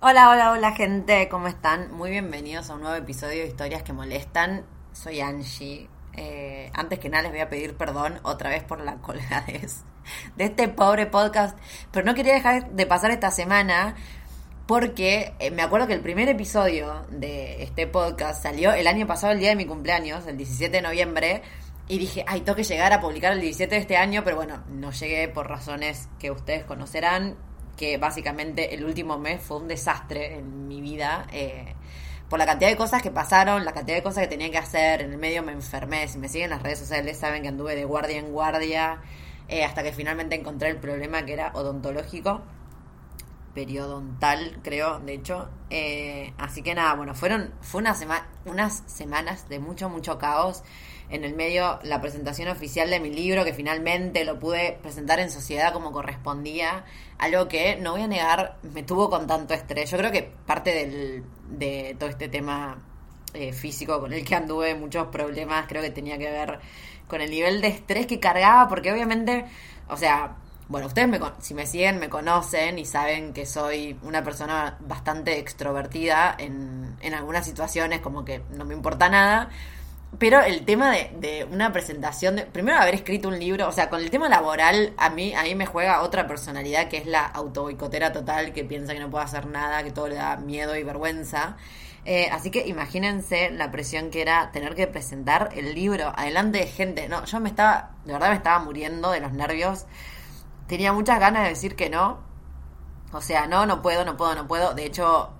Hola, hola, hola gente, ¿cómo están? Muy bienvenidos a un nuevo episodio de Historias que Molestan. Soy Angie. Eh, antes que nada les voy a pedir perdón otra vez por la colgadez de este pobre podcast, pero no quería dejar de pasar esta semana porque eh, me acuerdo que el primer episodio de este podcast salió el año pasado, el día de mi cumpleaños, el 17 de noviembre, y dije, ay, tengo que llegar a publicar el 17 de este año, pero bueno, no llegué por razones que ustedes conocerán, que básicamente el último mes fue un desastre en mi vida. Eh, por la cantidad de cosas que pasaron, la cantidad de cosas que tenía que hacer, en el medio me enfermé, si me siguen las redes sociales saben que anduve de guardia en guardia, eh, hasta que finalmente encontré el problema que era odontológico, periodontal creo, de hecho. Eh, así que nada, bueno, fueron fue unas semanas de mucho, mucho caos en el medio la presentación oficial de mi libro, que finalmente lo pude presentar en sociedad como correspondía, algo que, no voy a negar, me tuvo con tanto estrés. Yo creo que parte del, de todo este tema eh, físico con el que anduve, muchos problemas, creo que tenía que ver con el nivel de estrés que cargaba, porque obviamente, o sea, bueno, ustedes me, si me siguen me conocen y saben que soy una persona bastante extrovertida en, en algunas situaciones, como que no me importa nada pero el tema de, de, una presentación, de, primero haber escrito un libro, o sea, con el tema laboral, a mí, a mí me juega otra personalidad que es la autoboicotera total, que piensa que no puede hacer nada, que todo le da miedo y vergüenza. Eh, así que imagínense la presión que era tener que presentar el libro adelante de gente. No, yo me estaba, de verdad me estaba muriendo de los nervios. Tenía muchas ganas de decir que no. O sea, no, no puedo, no puedo, no puedo. De hecho,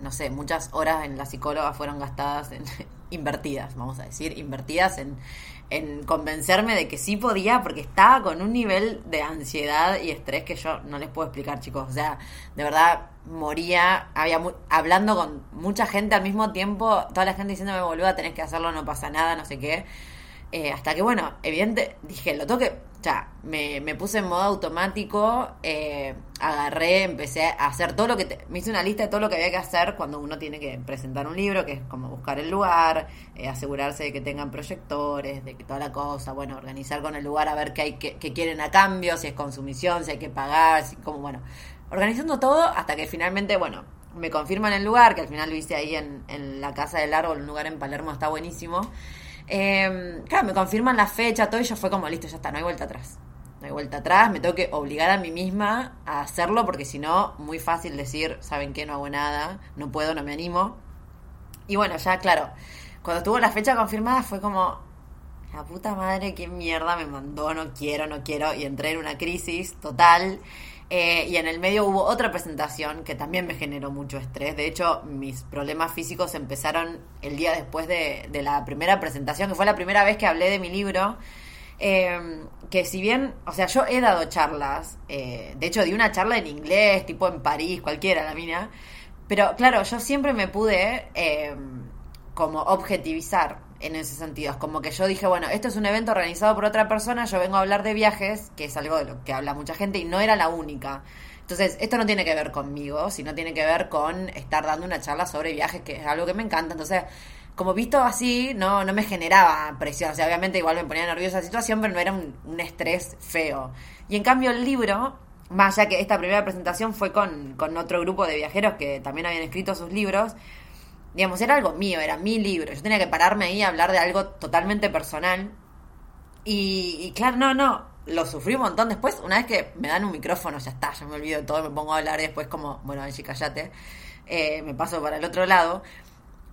no sé, muchas horas en la psicóloga fueron gastadas en, invertidas, vamos a decir, invertidas en, en convencerme de que sí podía, porque estaba con un nivel de ansiedad y estrés que yo no les puedo explicar, chicos. O sea, de verdad moría, había hablando con mucha gente al mismo tiempo, toda la gente diciéndome, boluda, tenés que hacerlo, no pasa nada, no sé qué. Eh, hasta que, bueno, evidente, dije, lo toque, ya, me, me puse en modo automático, eh, agarré, empecé a hacer todo lo que, me hice una lista de todo lo que había que hacer cuando uno tiene que presentar un libro, que es como buscar el lugar, eh, asegurarse de que tengan proyectores, de que toda la cosa, bueno, organizar con el lugar, a ver qué hay que, quieren a cambio, si es consumición, si hay que pagar, si, como, bueno, organizando todo hasta que finalmente, bueno, me confirman el lugar, que al final lo hice ahí en, en la Casa del Árbol, un lugar en Palermo, está buenísimo. Eh, claro, me confirman la fecha, todo, y yo fue como, listo, ya está, no hay vuelta atrás. No hay vuelta atrás, me tengo que obligar a mí misma a hacerlo, porque si no, muy fácil decir, ¿saben qué? No hago nada, no puedo, no me animo. Y bueno, ya, claro, cuando tuvo la fecha confirmada fue como, la puta madre, qué mierda me mandó, no quiero, no quiero, y entré en una crisis total. Eh, y en el medio hubo otra presentación que también me generó mucho estrés. De hecho, mis problemas físicos empezaron el día después de, la primera presentación, que fue la primera vez que hablé de mi libro. Eh, que si bien, o sea, yo he dado charlas, eh, de hecho di una charla en inglés, tipo en París, cualquiera, la mina, pero claro, yo siempre me pude como objetivizar en ese sentido. Es como que yo dije, bueno, esto es un evento organizado por otra persona, yo vengo a hablar de viajes, que es algo de lo que habla mucha gente, y no era la única. Entonces, esto no tiene que ver conmigo, sino tiene que ver con estar dando una charla sobre viajes, que es algo que me encanta. Entonces, como visto así, no, no me generaba presión. O sea, obviamente igual me ponía nerviosa la situación, pero no era un, un estrés feo. Y en cambio el libro, más allá que esta primera presentación fue con, con otro grupo de viajeros que también habían escrito sus libros, digamos, era algo mío, era mi libro. Yo tenía que pararme ahí a hablar de algo totalmente personal. Y, claro, no, no. lo sufrí un montón. Después, una vez que me dan un micrófono, ya está, yo me olvido de todo, me pongo a hablar después como, bueno, Angie, callate, eh, me paso para el otro lado.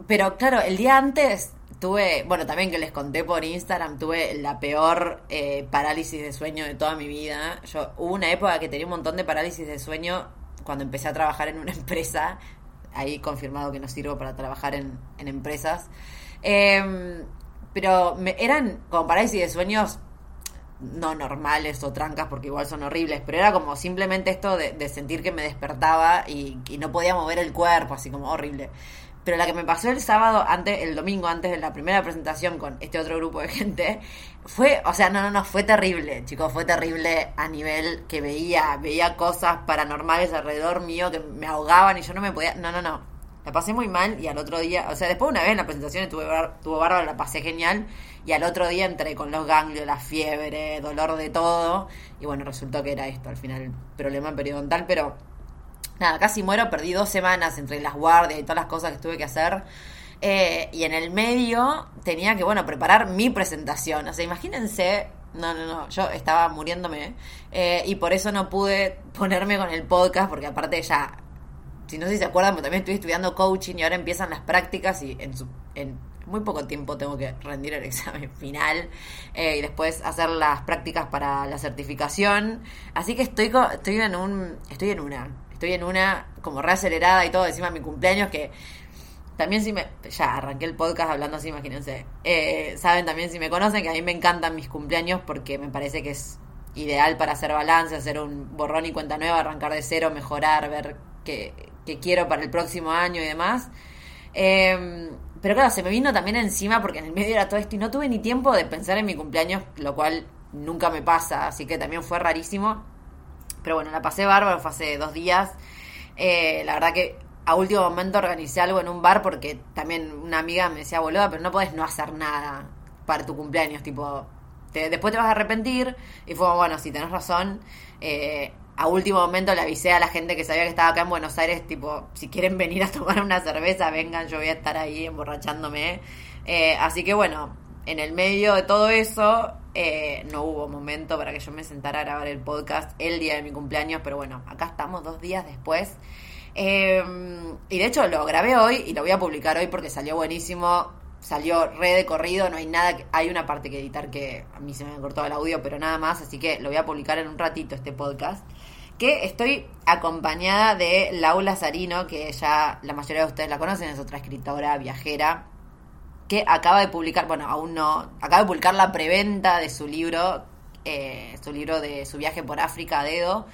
Pero claro, el día antes tuve, bueno, también que les conté por Instagram, tuve la peor eh, parálisis de sueño de toda mi vida. Yo hubo una época que tenía un montón de parálisis de sueño cuando empecé a trabajar en una empresa. Ahí confirmado que no sirvo para trabajar en, en empresas. Em, pero me, eran como parálisis de sueños no normales o trancas porque igual son horribles, pero era como simplemente esto de, sentir que me despertaba y, y, no podía mover el cuerpo, así como horrible. Pero la que me pasó el sábado, antes, el domingo, antes de la primera presentación con este otro grupo de gente, fue, o sea, no, no, no, fue terrible, chicos, fue terrible a nivel que veía, veía cosas paranormales alrededor mío que me ahogaban y yo no me podía, no, no, no, la pasé muy mal y al otro día, o sea, después una vez en la presentación estuve tuvo bárbaro, la pasé genial y al otro día entré con los ganglios, la fiebre, dolor de todo y bueno, resultó que era esto al final, problema periodontal, pero nada, casi muero, perdí dos semanas entre las guardias y todas las cosas que tuve que hacer. Eh, y en el medio tenía que, bueno, preparar mi presentación. O sea, imagínense no, no, no, yo estaba muriéndome eh, y por eso no pude ponerme con el podcast porque aparte ya si no sé si se acuerdan, pero también estoy estudiando coaching y ahora empiezan las prácticas y en, su, en muy poco tiempo tengo que rendir el examen final eh, y después hacer las prácticas para la certificación. Así que estoy, estoy en un, estoy en una, estoy en una como reacelerada y todo encima mi cumpleaños que también si me, ya arranqué el podcast hablando así, imagínense. Eh, saben también si me conocen que a mí me encantan mis cumpleaños porque me parece que es ideal para hacer balance, hacer un borrón y cuenta nueva, arrancar de cero, mejorar, ver que que quiero para el próximo año y demás. Em, pero claro, se me vino también encima porque en el medio era todo esto y no tuve ni tiempo de pensar en mi cumpleaños, lo cual nunca me pasa, así que también fue rarísimo. Pero bueno, la pasé bárbaro, fue hace dos días. Eh, la verdad que a último momento organicé algo en un bar porque también una amiga me decía, boluda, pero no puedes no hacer nada para tu cumpleaños, tipo, después te vas a arrepentir. Y fue, bueno, si tenés razón, eh, a último momento le avisé a la gente que sabía que estaba acá en Buenos Aires, tipo, si quieren venir a tomar una cerveza, vengan, yo voy a estar ahí emborrachándome. Eh, así que bueno, en el medio de todo eso, eh, no hubo momento para que yo me sentara a grabar el podcast el día de mi cumpleaños, pero bueno, acá estamos dos días después. Eh, y de hecho lo grabé hoy y lo voy a publicar hoy porque salió buenísimo salió re de corrido, no hay nada, que, hay una parte que editar que a mí se me cortado el audio, pero nada más, así que lo voy a publicar en un ratito este podcast. Que estoy acompañada de Laura Sarino, que ya la mayoría de ustedes la conocen, es otra escritora viajera, que acaba de publicar, bueno, aún no, acaba de publicar la preventa de su libro, eh, su libro de su viaje por África a dedo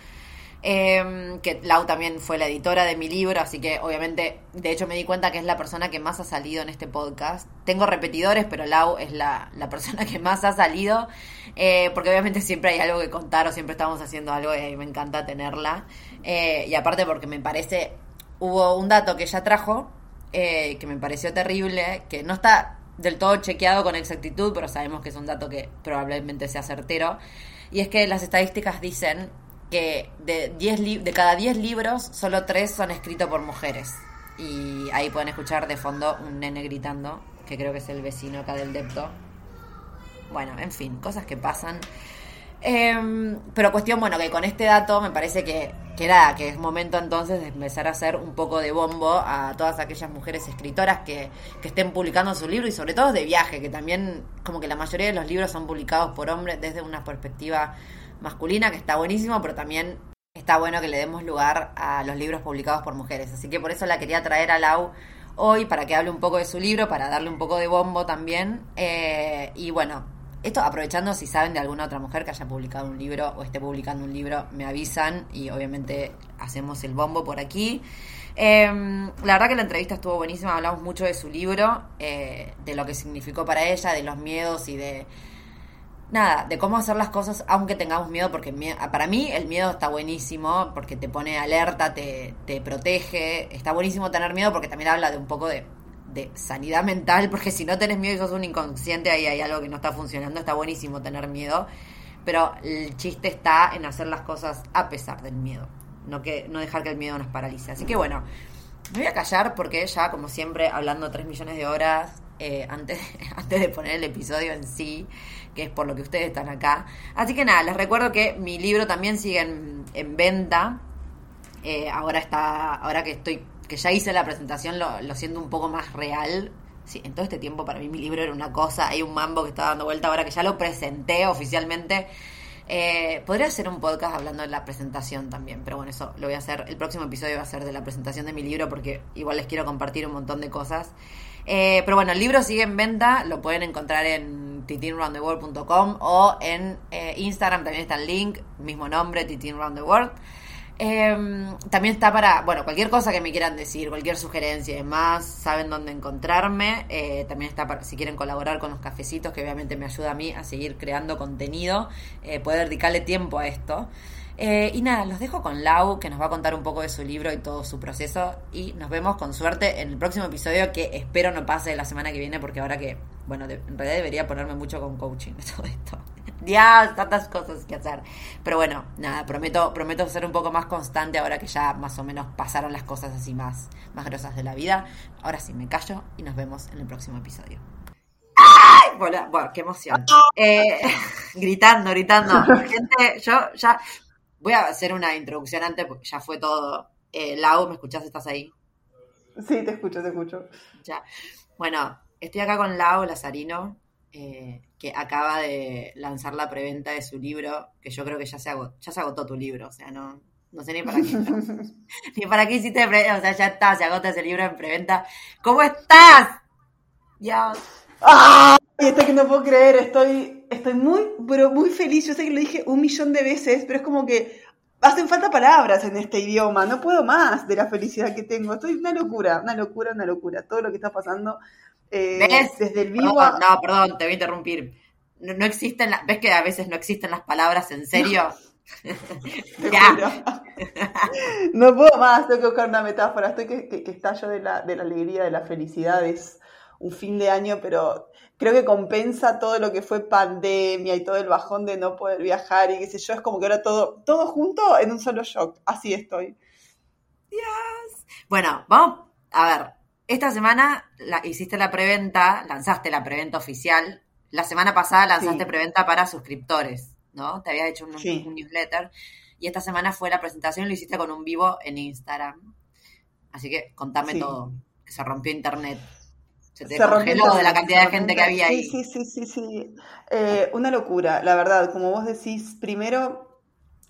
eh, que Lau también fue la editora de mi libro, así que obviamente, de hecho me di cuenta que es la persona que más ha salido en este podcast. Tengo repetidores, pero Lau es la, la persona que más ha salido, eh, porque obviamente siempre hay algo que contar o siempre estamos haciendo algo y me encanta tenerla. Eh, y aparte porque me parece, hubo un dato que ella trajo, eh, que me pareció terrible, que no está del todo chequeado con exactitud, pero sabemos que es un dato que probablemente sea certero. Y es que las estadísticas dicen que de, diez de cada 10 libros, solo 3 son escritos por mujeres. Y ahí pueden escuchar de fondo un nene gritando, que creo que es el vecino acá del depto. Bueno, en fin, cosas que pasan. Em, pero cuestión, bueno, que con este dato me parece que, que, era, que es momento entonces de empezar a hacer un poco de bombo a todas aquellas mujeres escritoras que, que estén publicando su libro y sobre todo de viaje, que también como que la mayoría de los libros son publicados por hombres desde una perspectiva masculina, que está buenísimo, pero también está bueno que le demos lugar a los libros publicados por mujeres. Así que por eso la quería traer a Lau hoy para que hable un poco de su libro, para darle un poco de bombo también. Eh, y bueno, esto aprovechando si saben de alguna otra mujer que haya publicado un libro o esté publicando un libro, me avisan y obviamente hacemos el bombo por aquí. Em, la verdad que la entrevista estuvo buenísima, hablamos mucho de su libro, eh, de lo que significó para ella, de los miedos y de nada, de cómo hacer las cosas aunque tengamos miedo, porque para mí el miedo está buenísimo, porque te pone alerta, te, te protege, está buenísimo tener miedo porque también habla de un poco de, de sanidad mental, porque si no tenés miedo y sos un inconsciente, ahí hay algo que no está funcionando, está buenísimo tener miedo, pero el chiste está en hacer las cosas a pesar del miedo, no, que, no dejar que el miedo nos paralice. Así que bueno, me voy a callar porque ya, como siempre, hablando tres millones de horas, eh, antes, antes de poner el episodio en sí, que es por lo que ustedes están acá. Así que nada, les recuerdo que mi libro también sigue en, venta. Eh, ahora está, ahora que estoy, que ya hice la presentación, lo, lo siento un poco más real. Sí, en todo este tiempo para mí mi libro era una cosa, hay un mambo que está dando vuelta ahora que ya lo presenté oficialmente. Eh, podría hacer un podcast hablando de la presentación también, pero bueno, eso lo voy a hacer. El próximo episodio va a ser de la presentación de mi libro porque igual les quiero compartir un montón de cosas. Eh, pero bueno, el libro sigue en venta, lo pueden encontrar en titinroundtheworld.com o en eh, Instagram también está el link, mismo nombre, titinroundtheworld. Em, también está para, bueno, cualquier cosa que me quieran decir, cualquier sugerencia y demás, saben dónde encontrarme. Eh, también está para, si quieren colaborar con los cafecitos, que obviamente me ayuda a mí a seguir creando contenido, eh, poder dedicarle tiempo a esto. Eh, y nada, los dejo con Lau, que nos va a contar un poco de su libro y todo su proceso. Y nos vemos con suerte en el próximo episodio, que espero no pase la semana que viene, porque ahora que, bueno, en realidad debería ponerme mucho con coaching todo esto. Ya, tantas cosas que hacer. Pero bueno, nada, prometo, prometo ser un poco más constante ahora que ya más o menos pasaron las cosas así más, más grosas de la vida. Ahora sí, me callo y nos vemos en el próximo episodio. Bueno, qué emoción. Eh, gritando, gritando. Gente, yo ya Voy a hacer una introducción antes porque ya fue todo. Eh, Lau, ¿me escuchás? ¿Estás ahí? Sí, te escucho, te escucho. Ya. Bueno, estoy acá con Lau Lazarino, eh, que acaba de lanzar la preventa de su libro, que yo creo que ya se, agotó, ya se agotó tu libro, o sea, no, no sé ni para qué. ni para qué hiciste preventa, o sea, ya está, se agota ese libro en preventa. ¿Cómo estás? Ya. ¡Ah! Esto que no puedo creer, estoy estoy muy, pero muy feliz. Yo sé que lo dije un millón de veces, pero es como que hacen falta palabras en este idioma. No puedo más de la felicidad que tengo. Estoy una locura, una locura, una locura. Todo lo que está pasando eh, desde el vivo. No, perdón, te voy a interrumpir. No, existen, ves que a veces no existen las palabras en serio. ya. no puedo más, tengo que buscar una metáfora. Estoy que, que, que estallo de la, de la alegría, de la felicidad. Es un fin de año, pero creo que compensa todo lo que fue pandemia y todo el bajón de no poder viajar y qué sé yo, es como que ahora todo, todo junto en un solo shock. Así estoy. Yes. Bueno, vamos a ver. Esta semana la, hiciste la preventa, lanzaste la preventa oficial. La semana pasada lanzaste preventa para suscriptores, ¿no? Te había hecho un, newsletter. Y esta semana fue la presentación y lo hiciste con un vivo en Instagram. Así que contame todo, que se rompió internet. Se te congeló de la cantidad de gente que había ahí. Sí, sí, sí, sí. Eh, una locura, la verdad. Como vos decís, primero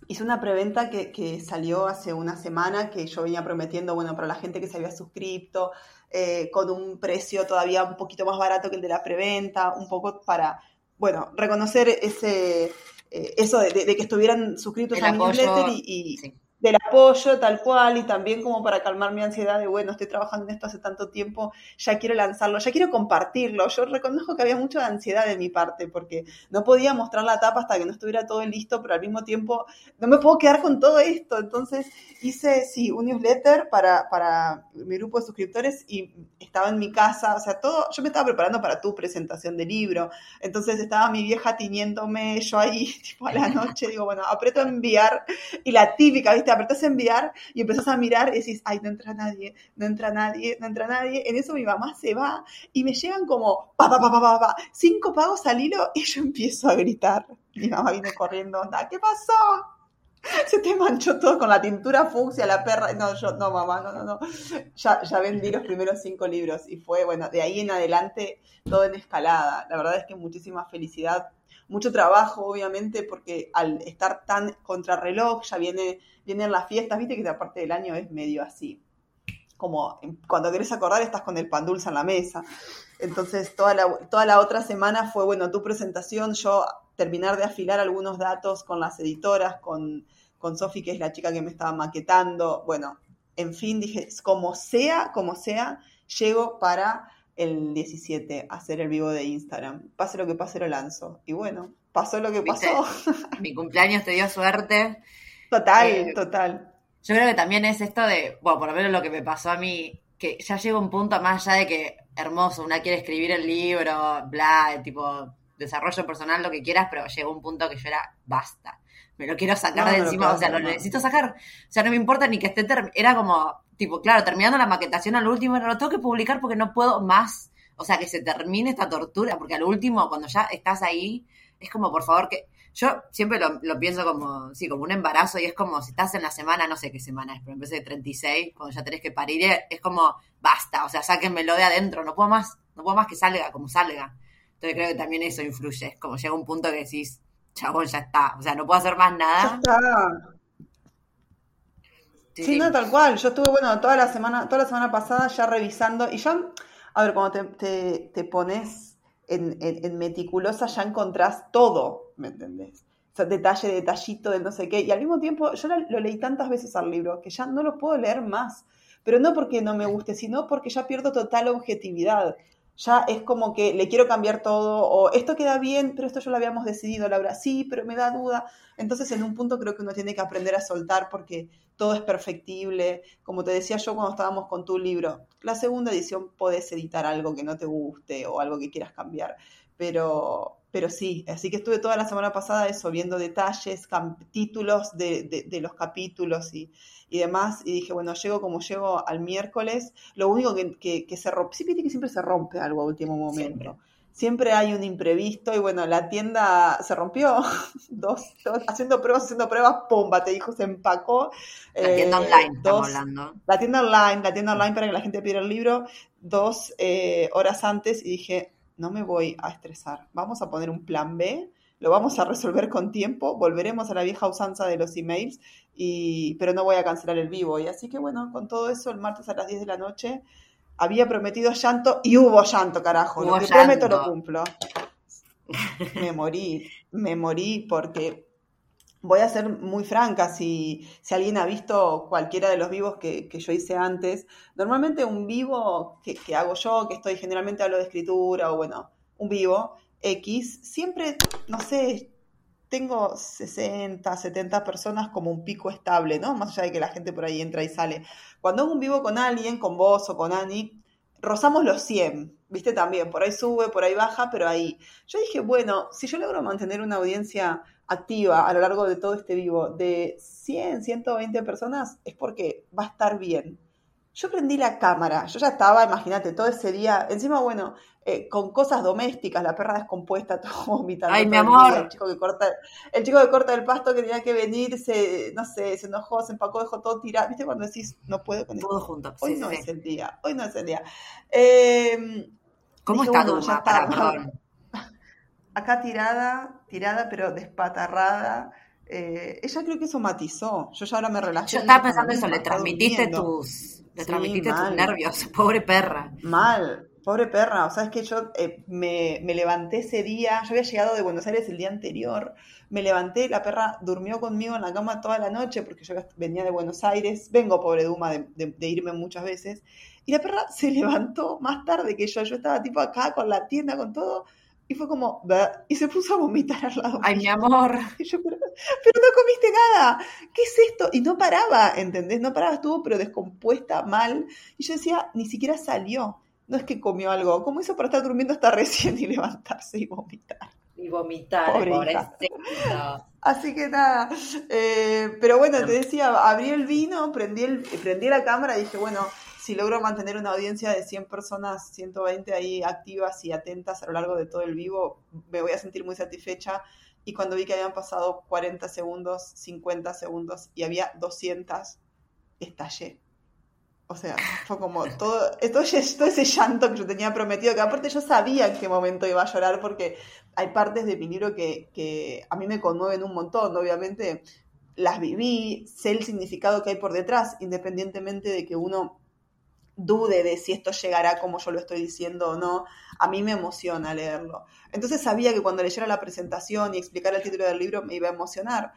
hice una preventa que, que, salió hace una semana que yo venía prometiendo, bueno, para la gente que se había suscrito, eh, con un precio todavía un poquito más barato que el de la preventa, un poco para, bueno, reconocer ese, eh, eso de, que estuvieran suscritos a mi newsletter y, del apoyo tal cual y también como para calmar mi ansiedad de, bueno, estoy trabajando en esto hace tanto tiempo, ya quiero lanzarlo, ya quiero compartirlo. Yo reconozco que había mucha ansiedad de mi parte porque no podía mostrar la tapa hasta que no estuviera todo listo, pero al mismo tiempo no me puedo quedar con todo esto. Entonces hice, sí, un newsletter para, para mi grupo de suscriptores y estaba en mi casa, o sea, todo, yo me estaba preparando para tu presentación de libro. Entonces estaba mi vieja tiñéndome, yo ahí, tipo a la noche, digo, bueno, aprieto a enviar y la típica, ¿viste? Te apretas a enviar y empezás a mirar y decís, ay, no entra nadie, no entra nadie, no entra nadie. En eso mi mamá se va y me llegan como, pa, pa, pa, pa, pa, cinco pagos al hilo y yo empiezo a gritar. Mi mamá viene corriendo, ¿qué pasó? Se te manchó todo con la tintura fucsia, la perra. No, yo, no, mamá, no, no, no. Ya, ya vendí los primeros cinco libros y fue, bueno, de ahí en adelante todo en escalada. La verdad es que muchísima felicidad mucho trabajo, obviamente, porque al estar tan contrarreloj, ya viene, vienen las fiestas, viste que esta parte del año es medio así. Como cuando querés acordar estás con el pan dulce en la mesa. Entonces toda la, toda la otra semana fue, bueno, tu presentación, yo terminar de afilar algunos datos con las editoras, con, con Sofi, que es la chica que me estaba maquetando. Bueno, en fin, dije, como sea, como sea, llego para el 17 a hacer el vivo de Instagram. Pase lo que pase, lo lanzo. Y bueno, pasó lo que pasó. Mi cumpleaños te dio suerte. Total, eh, total. Yo creo que también es esto de, bueno, por lo menos lo que me pasó a mí, que ya llega un punto más allá de que hermoso, una quiere escribir el libro, bla, tipo desarrollo personal, lo que quieras, pero llegó un punto que yo era, basta, me lo quiero sacar de encima, o sea, lo necesito sacar, o sea, no me importa ni que esté, era como, tipo, claro, terminando la maquetación al último, no lo tengo que publicar porque no puedo más. o sea, que se termine esta tortura, porque al último, cuando ya estás ahí, es como, por favor, que yo siempre lo, pienso como, sí, como un embarazo y es como si estás en la semana, no sé qué semana es, pero en vez de 36, cuando ya tenés que parir, es como, basta, o sea, sáquenmelo de adentro, no puedo más, no puedo más que salga como salga. Entonces creo que también eso influye, es como llega un punto que decís, chabón, ya está, o sea, no puedo hacer más nada. Ya está. Sí, no, tal cual. Yo estuve, bueno, toda la semana, toda la semana pasada ya revisando y ya, a ver, cuando te, te, pones en, en, meticulosa ya encontrás todo, ¿me entendés? O sea, detalle, detallito de no sé qué. Y al mismo tiempo, yo lo, leí tantas veces al libro que ya no lo puedo leer más. Pero no porque no me guste, sino porque ya pierdo total objetividad ya es como que le quiero cambiar todo, o esto queda bien, pero esto ya lo habíamos decidido, Laura, sí, pero me da duda. Entonces, en un punto creo que uno tiene que aprender a soltar porque todo es perfectible. Como te decía yo cuando estábamos con tu libro, la segunda edición podés editar algo que no te guste o algo que quieras cambiar, pero, pero sí, así que estuve toda la semana pasada eso, viendo detalles, títulos de, los capítulos y, demás, y dije, bueno, llego como llego al miércoles, lo único que, se rompe, sí, que siempre se rompe algo a último momento. Siempre. hay un imprevisto y bueno, la tienda se rompió, dos, haciendo pruebas, haciendo pruebas, pumba, te dijo, se empacó. La tienda eh, online, estamos hablando. La tienda online, la tienda online para que la gente pidiera el libro, dos eh, horas antes y dije, no me voy a estresar. Vamos a poner un plan B, lo vamos a resolver con tiempo, volveremos a la vieja usanza de los emails, y, pero no voy a cancelar el vivo. Y así que bueno, con todo eso, el martes a las 10 de la noche había prometido llanto y hubo llanto, carajo. lo que prometo lo cumplo. Me morí, me morí porque voy a ser muy franca, si, si alguien ha visto cualquiera de los vivos que, yo hice antes, normalmente un vivo que, que, hago yo, que estoy generalmente hablo de escritura o bueno, un vivo X, siempre, no sé, tengo 60, 70 personas como un pico estable, ¿no? Más allá de que la gente por ahí entra y sale. Cuando hago un vivo con alguien, con vos o con Ani, rozamos los 100, ¿viste? También, por ahí sube, por ahí baja, pero ahí. Yo dije, bueno, si yo logro mantener una audiencia activa a lo largo de todo este vivo de 100, 120 personas, es porque va a estar bien. Yo prendí la cámara, yo ya estaba, imagínate, todo ese día, encima, bueno, eh, con cosas domésticas, la perra descompuesta, todo vomitando. Ay, mi amor. El chico, que corta, el chico que corta el pasto que tenía que venir, se, no sé, se enojó, se empacó, dejó todo tirado. ¿Viste cuando decís, no puedo con Todo junto. Hoy no es el día, hoy no es el día. Eh, ¿Cómo está ya está, Acá tirada, tirada, pero despatarrada. Eh, ella creo que eso matizó. Yo ya ahora me relajé. Yo estaba pensando eso, le transmitiste tus, le transmitiste tus nervios, pobre perra. Mal, pobre perra. O sea, es que yo eh, me, me, levanté ese día, yo había llegado de Buenos Aires el día anterior, me levanté, la perra durmió conmigo en la cama toda la noche porque yo venía de Buenos Aires, vengo pobre Duma de, de irme muchas veces, y la perra se levantó más tarde que yo, yo estaba tipo acá con la tienda, con todo, y fue como, y se puso a vomitar al lado. Ay, mi amor. pero, no comiste nada. ¿Qué es esto? Y no paraba, ¿entendés? No paraba, estuvo pero descompuesta, mal. Y yo decía, ni siquiera salió. No es que comió algo. ¿Cómo hizo para estar durmiendo hasta recién y levantarse y vomitar? Y vomitar, pobre Así que nada. Eh, pero bueno, te decía, abrí el vino, prendí, el, prendí la cámara y dije, bueno, si logro mantener una audiencia de 100 personas, 120 ahí activas y atentas a lo largo de todo el vivo, me voy a sentir muy satisfecha. Y cuando vi que habían pasado 40 segundos, 50 segundos y había 200, estallé. O sea, fue como todo, todo, ese llanto que yo tenía prometido, que aparte yo sabía en qué momento iba a llorar, porque hay partes de mi libro que, que a mí me conmueven un montón, obviamente las viví, sé el significado que hay por detrás, independientemente de que uno dude de si esto llegará como yo lo estoy diciendo o no, a mí me emociona leerlo. Entonces sabía que cuando leyera la presentación y explicara el título del libro me iba a emocionar,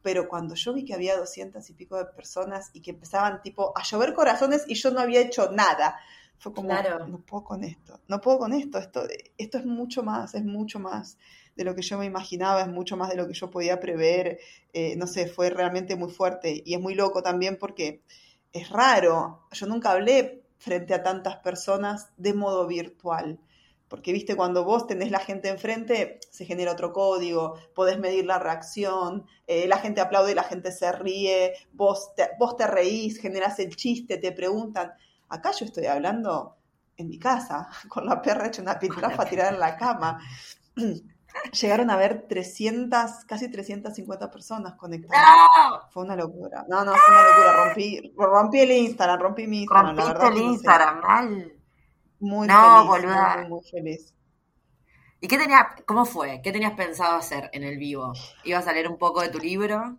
pero cuando yo vi que había doscientas y pico de personas y que empezaban tipo a llover corazones y yo no había hecho nada, fue como, no puedo con esto, no puedo con esto, esto, esto es mucho más, es mucho más de lo que yo me imaginaba, es mucho más de lo que yo podía prever, eh, no sé, fue realmente muy fuerte y es muy loco también porque es raro, yo nunca hablé frente a tantas personas de modo virtual. Porque, viste, cuando vos tenés la gente enfrente, se genera otro código, podés medir la reacción, eh, la gente aplaude, la gente se ríe, vos te, vos te reís, generás el chiste, te preguntan. Acá yo estoy hablando en mi casa, con la perra hecha una piltrafa tirada en la cama. Llegaron a ver 300, casi 350 personas conectadas. Fue una locura. No, no, fue una locura. Rompí, rompí el Instagram, rompí mi Instagram. la verdad, el Instagram, mal. Muy no, feliz, muy, muy, feliz. ¿Y qué tenías, cómo fue? ¿Qué tenías pensado hacer en el vivo? ¿Ibas a leer un poco de tu libro?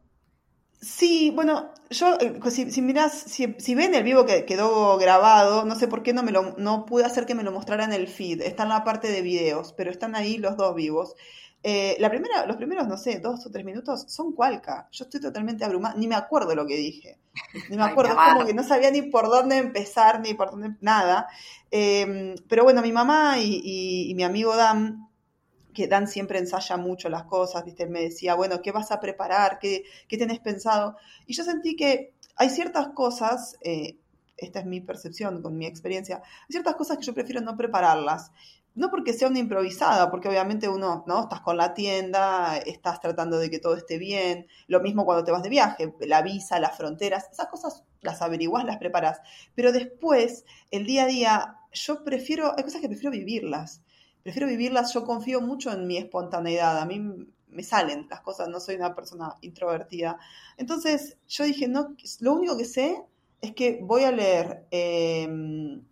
Sí, bueno, yo, eh, si, si mirás, si, ven el vivo que quedó grabado, no sé por qué no me lo, no pude hacer que me lo mostrara en el feed. Está en la parte de videos, pero están ahí los dos vivos. Eh, la primera, los primeros, no sé, dos o tres minutos son cualca. Yo estoy totalmente abrumada, ni me acuerdo lo que dije. Ni me acuerdo, es como que no sabía ni por dónde empezar, ni por dónde, nada. Em, pero bueno, mi mamá y, y mi amigo Dan que Dan siempre ensaya mucho las cosas, ¿viste? Me decía, bueno, ¿qué vas a preparar? ¿Qué, qué tenés pensado? Y yo sentí que hay ciertas cosas, eh, esta es mi percepción con mi experiencia, hay ciertas cosas que yo prefiero no prepararlas. No porque sea una improvisada, porque obviamente uno, ¿no? Estás con la tienda, estás tratando de que todo esté bien. Lo mismo cuando te vas de viaje, la visa, las fronteras, esas cosas las averiguás, las preparas. Pero después, el día a día, yo prefiero, hay cosas que prefiero vivirlas prefiero vivirlas, yo confío mucho en mi espontaneidad, a mí me salen las cosas, no soy una persona introvertida. Entonces yo dije, no, lo único que sé es que voy a leer, em,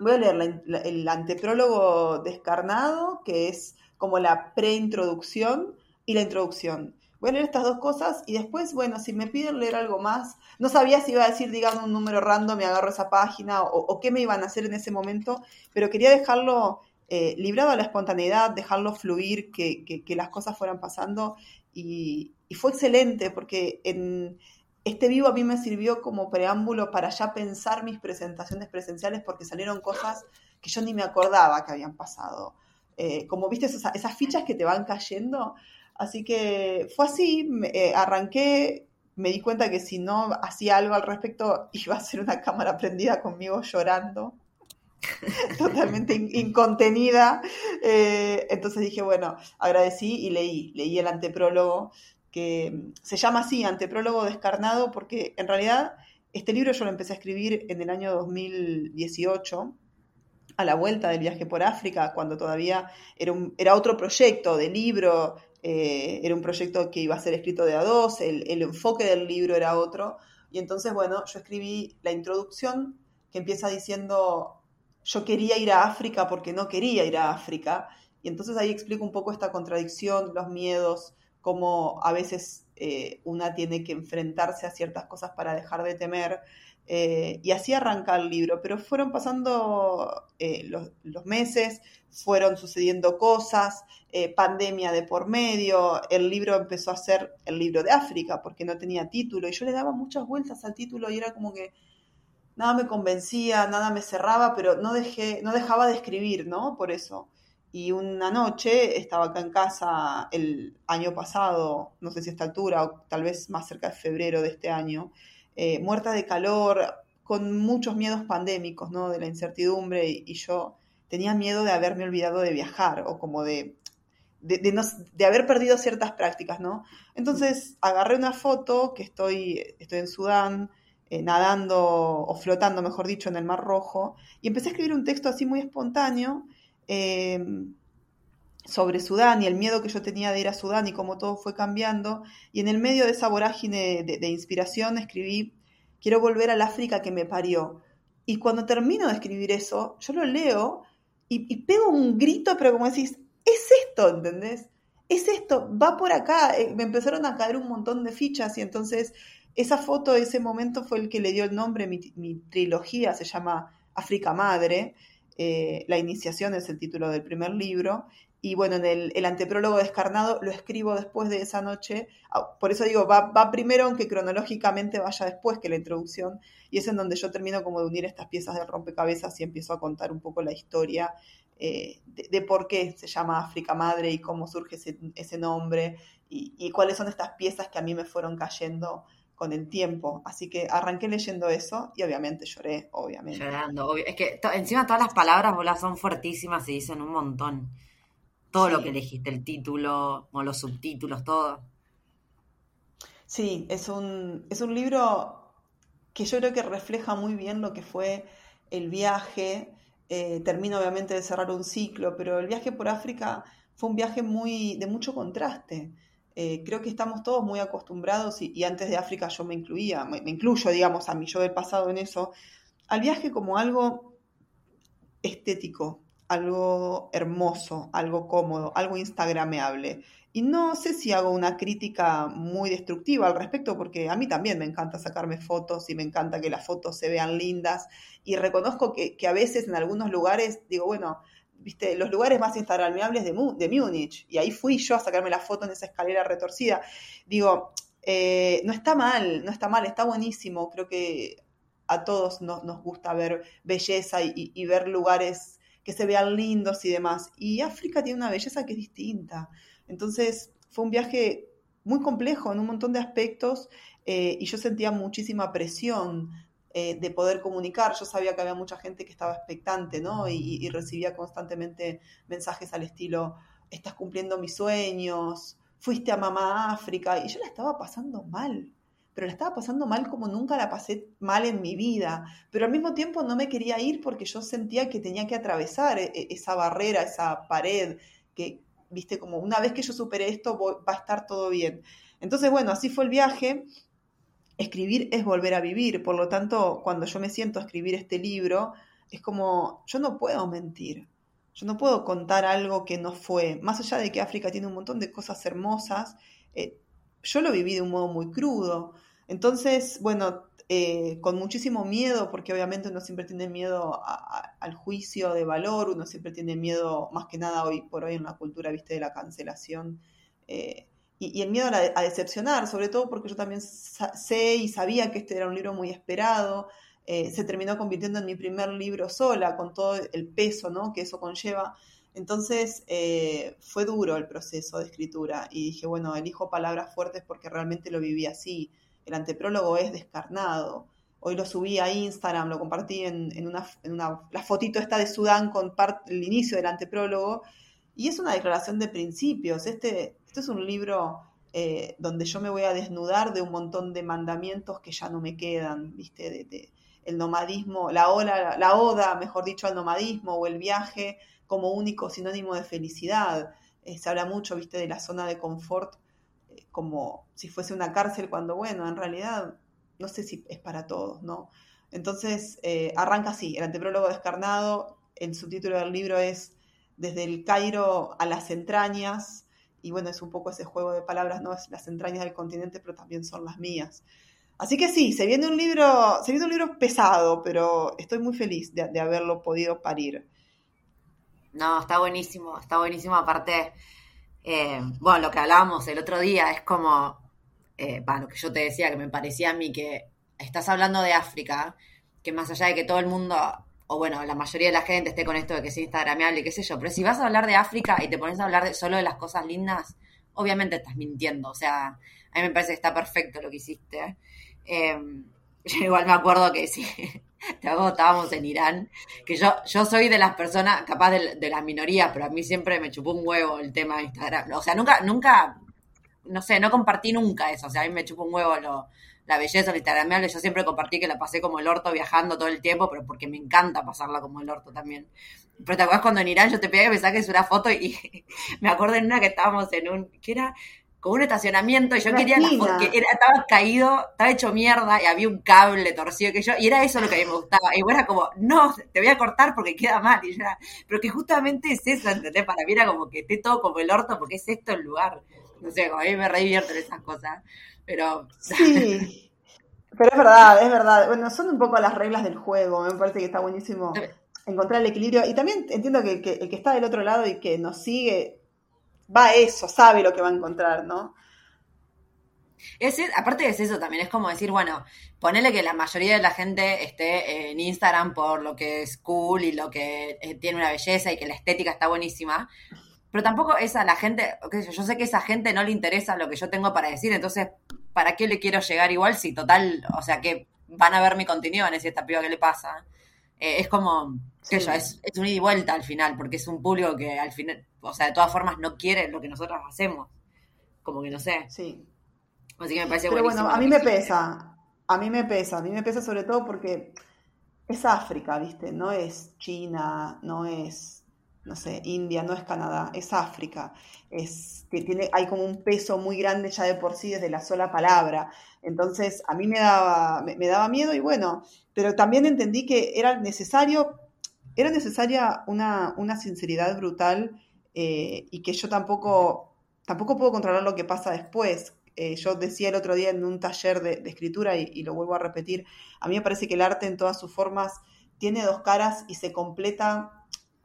voy a leer el anteprólogo descarnado, que es como la preintroducción y la introducción. Voy a leer estas dos cosas y después, bueno, si me piden leer algo más, no sabía si iba a decir, digan un número random, me agarro esa página o, qué me iban a hacer en ese momento, pero quería dejarlo eh, librado a la espontaneidad, dejarlo fluir, que, las cosas fueran pasando. Y, fue excelente porque en este vivo a mí me sirvió como preámbulo para ya pensar mis presentaciones presenciales porque salieron cosas que yo ni me acordaba que habían pasado. Eh, como viste esas, fichas que te van cayendo. Así que fue así, eh, arranqué, me di cuenta que si no hacía algo al respecto iba a ser una cámara prendida conmigo llorando. totalmente incontenida. Eh, entonces dije, bueno, agradecí y leí, leí el anteprólogo, que se llama así, anteprólogo descarnado, porque en realidad este libro yo lo empecé a escribir en el año 2018 a la vuelta del viaje por África, cuando todavía era, un, era otro proyecto de libro, eh, era un proyecto que iba a ser escrito de a dos, el, el, enfoque del libro era otro. Y entonces, bueno, yo escribí la introducción que empieza diciendo yo quería ir a África porque no quería ir a África. Y entonces ahí explico un poco esta contradicción, los miedos, cómo a veces eh, una tiene que enfrentarse a ciertas cosas para dejar de temer. Eh, y así arranca el libro, pero fueron pasando eh, los, los, meses, fueron sucediendo cosas, pandemia de por medio, el libro empezó a ser el libro de África porque no tenía título y yo le daba muchas vueltas al título y era como que nada me convencía, nada me cerraba, pero no, dejé, no dejaba de escribir, ¿no? Por eso. Y una noche estaba acá en casa el año pasado, no sé si a esta altura o tal vez más cerca de febrero de este año, eh, muerta de calor, con muchos miedos pandémicos, ¿no? De la incertidumbre y, yo tenía miedo de haberme olvidado de viajar o como de, de, de, haber perdido ciertas prácticas, ¿no? Entonces agarré una foto que estoy, estoy en Sudán, eh, nadando o flotando, mejor dicho, en el Mar Rojo, y empecé a escribir un texto así muy espontáneo eh, sobre Sudán y el miedo que yo tenía de ir a Sudán y cómo todo fue cambiando, y en el medio de esa vorágine de, inspiración escribí, quiero volver al África que me parió. Y cuando termino de escribir eso, yo lo leo y, y pego un grito, pero como decís, es esto, ¿entendés? Es esto, va por acá. Eh, me empezaron a caer un montón de fichas y entonces esa foto, ese momento fue el que le dio el nombre, mi, mi trilogía se llama África Madre, eh, la iniciación es el título del primer libro, y bueno, en el, el, anteprólogo descarnado lo escribo después de esa noche, ah, por eso digo, va, primero, aunque cronológicamente vaya después que la introducción, y es en donde yo termino como de unir estas piezas del rompecabezas y empiezo a contar un poco la historia eh, de, por qué se llama África Madre y cómo surge ese, nombre, y, cuáles son estas piezas que a mí me fueron cayendo con el tiempo. Así que arranqué leyendo eso y obviamente lloré, obviamente. Llorando, obvio. Es que encima todas las palabras, bolas, son fuertísimas y dicen un montón. Todo lo que elegiste, el título o los subtítulos, todo. Sí, es un, es un libro que yo creo que refleja muy bien lo que fue el viaje. eh, termino obviamente de cerrar un ciclo, pero el viaje por África fue un viaje muy de mucho contraste. Eh, creo que estamos todos muy acostumbrados, y, antes de África yo me incluía, me, incluyo, digamos, a mi yo del pasado en eso, al viaje como algo estético, algo hermoso, algo cómodo, algo instagrameable. Y no sé si hago una crítica muy destructiva al respecto, porque a mí también me encanta sacarme fotos y me encanta que las fotos se vean lindas. Y reconozco que, a veces en algunos lugares digo, bueno, viste, los lugares más instagrameables de, de Múnich. Y ahí fui yo a sacarme la foto en esa escalera retorcida. Digo, eh, no está mal, no está mal, está buenísimo. Creo que a todos nos, gusta ver belleza y ver lugares que se vean lindos y demás. Y África tiene una belleza que es distinta. Entonces fue un viaje muy complejo en un montón de aspectos eh, y yo sentía muchísima presión eh, de poder comunicar. Yo sabía que había mucha gente que estaba expectante, ¿no? Y, recibía constantemente mensajes al estilo, estás cumpliendo mis sueños, fuiste a mamá África, y yo la estaba pasando mal, pero la estaba pasando mal como nunca la pasé mal en mi vida, pero al mismo tiempo no me quería ir porque yo sentía que tenía que atravesar e, e, esa barrera, esa pared, que, viste, como una vez que yo supere esto, va a estar todo bien. Entonces, bueno, así fue el viaje. Escribir es volver a vivir, por lo tanto, cuando yo me siento a escribir este libro, es como, yo no puedo mentir, yo no puedo contar algo que no fue, más allá de que África tiene un montón de cosas hermosas, eh, yo lo viví de un modo muy crudo. Entonces, bueno, eh, con muchísimo miedo, porque obviamente uno siempre tiene miedo al juicio de valor, uno siempre tiene miedo, más que nada hoy por hoy en la cultura, viste, de la cancelación. Eh, y, el miedo a, decepcionar, sobre todo porque yo también sé y sabía que este era un libro muy esperado. Eh, se terminó convirtiendo en mi primer libro sola, con todo el peso ¿no? que eso conlleva. Entonces fue duro el proceso de escritura y dije, bueno, elijo palabras fuertes porque realmente lo viví así el anteprólogo es descarnado. Hoy lo subí a Instagram, lo compartí en, una, la fotito esta de Sudán con el inicio del anteprólogo, y es una declaración de principios. Este, este es un libro eh, donde yo me voy a desnudar de un montón de mandamientos que ya no me quedan, ¿viste? El nomadismo, la, ola, la oda, mejor dicho, al nomadismo o el viaje como único sinónimo de felicidad. Eh, se habla mucho, ¿viste? De la zona de confort como si fuese una cárcel cuando, bueno, en realidad no sé si es para todos, ¿no? Entonces, eh, arranca así, el anteprólogo descarnado, el subtítulo del libro es Desde el Cairo a las entrañas, y bueno, es un poco ese juego de palabras, ¿no? Es las entrañas del continente, pero también son las mías. Así que sí, se viene un libro, se viene un libro pesado, pero estoy muy feliz de, haberlo podido parir. No, está buenísimo, está buenísimo. Aparte, eh, bueno, lo que hablábamos el otro día es como, eh, bueno, que yo te decía que me parecía a mí que estás hablando de África, que más allá de que todo el mundo, o bueno, la mayoría de la gente esté con esto de que es instagrameable, qué sé yo, pero si vas a hablar de África y te pones a hablar de, solo de las cosas lindas, obviamente estás mintiendo, o sea, a mí me parece que está perfecto lo que hiciste. Eh, yo igual me acuerdo que sí, estábamos en Irán, que yo, yo soy de las personas, capaz de, de las minorías, pero a mí siempre me chupó un huevo el tema de Instagram. O sea, nunca, nunca, no sé, no compartí nunca eso. O sea, a mí me chupó un huevo lo, la belleza, el Instagram. Yo siempre compartí que la pasé como el orto viajando todo el tiempo, pero porque me encanta pasarla como el orto también. Pero te acuerdas cuando en Irán yo te pedí que me saques una foto y me acuerdo en una que estábamos en un, ¿qué era? un estacionamiento y yo quería la porque estaba caído, estaba hecho mierda y había un cable torcido que yo, y era eso lo que a mí me gustaba. Y bueno, era como, no, te voy a cortar porque queda mal. Y pero que justamente es eso, ¿entendés? Para mí era como que esté todo como el orto porque es esto el lugar. No sé, a mí me revierten esas cosas. Pero. Sí. Pero es verdad, es verdad. Bueno, son un poco las reglas del juego. Me parece que está buenísimo encontrar el equilibrio. Y también entiendo que, que el que está del otro lado y que nos sigue va a eso, sabe lo que va a encontrar, ¿no? Es, aparte es eso también, es como decir, bueno, ponele que la mayoría de la gente esté en Instagram por lo que es cool y lo que eh, tiene una belleza y que la estética está buenísima, pero tampoco es a la gente, yo sé que a esa gente no le interesa lo que yo tengo para decir, entonces, ¿para qué le quiero llegar igual si total, o sea, que van a ver mi contenido, en ese esta piba que le pasa? Eh, es como, que yo, es, es un ida y vuelta al final, porque es un público que al final, o sea, de todas formas no quiere lo que nosotros hacemos. Como que no sé. Sí. Así que me parece Pero bueno, a mí me pesa. A mí me pesa. A mí me pesa sobre todo porque es África, ¿viste? No es China, no es, no sé, India, no es Canadá, es África. Es que tiene, hay como un peso muy grande ya de por sí desde la sola palabra. Entonces, a mí me daba, me, daba miedo y bueno, pero también entendí que era necesario, era necesaria una, una sinceridad brutal eh, y que yo tampoco, tampoco puedo controlar lo que pasa después. Eh, yo decía el otro día en un taller de, escritura y, lo vuelvo a repetir, a mí me parece que el arte en todas sus formas tiene dos caras y se completa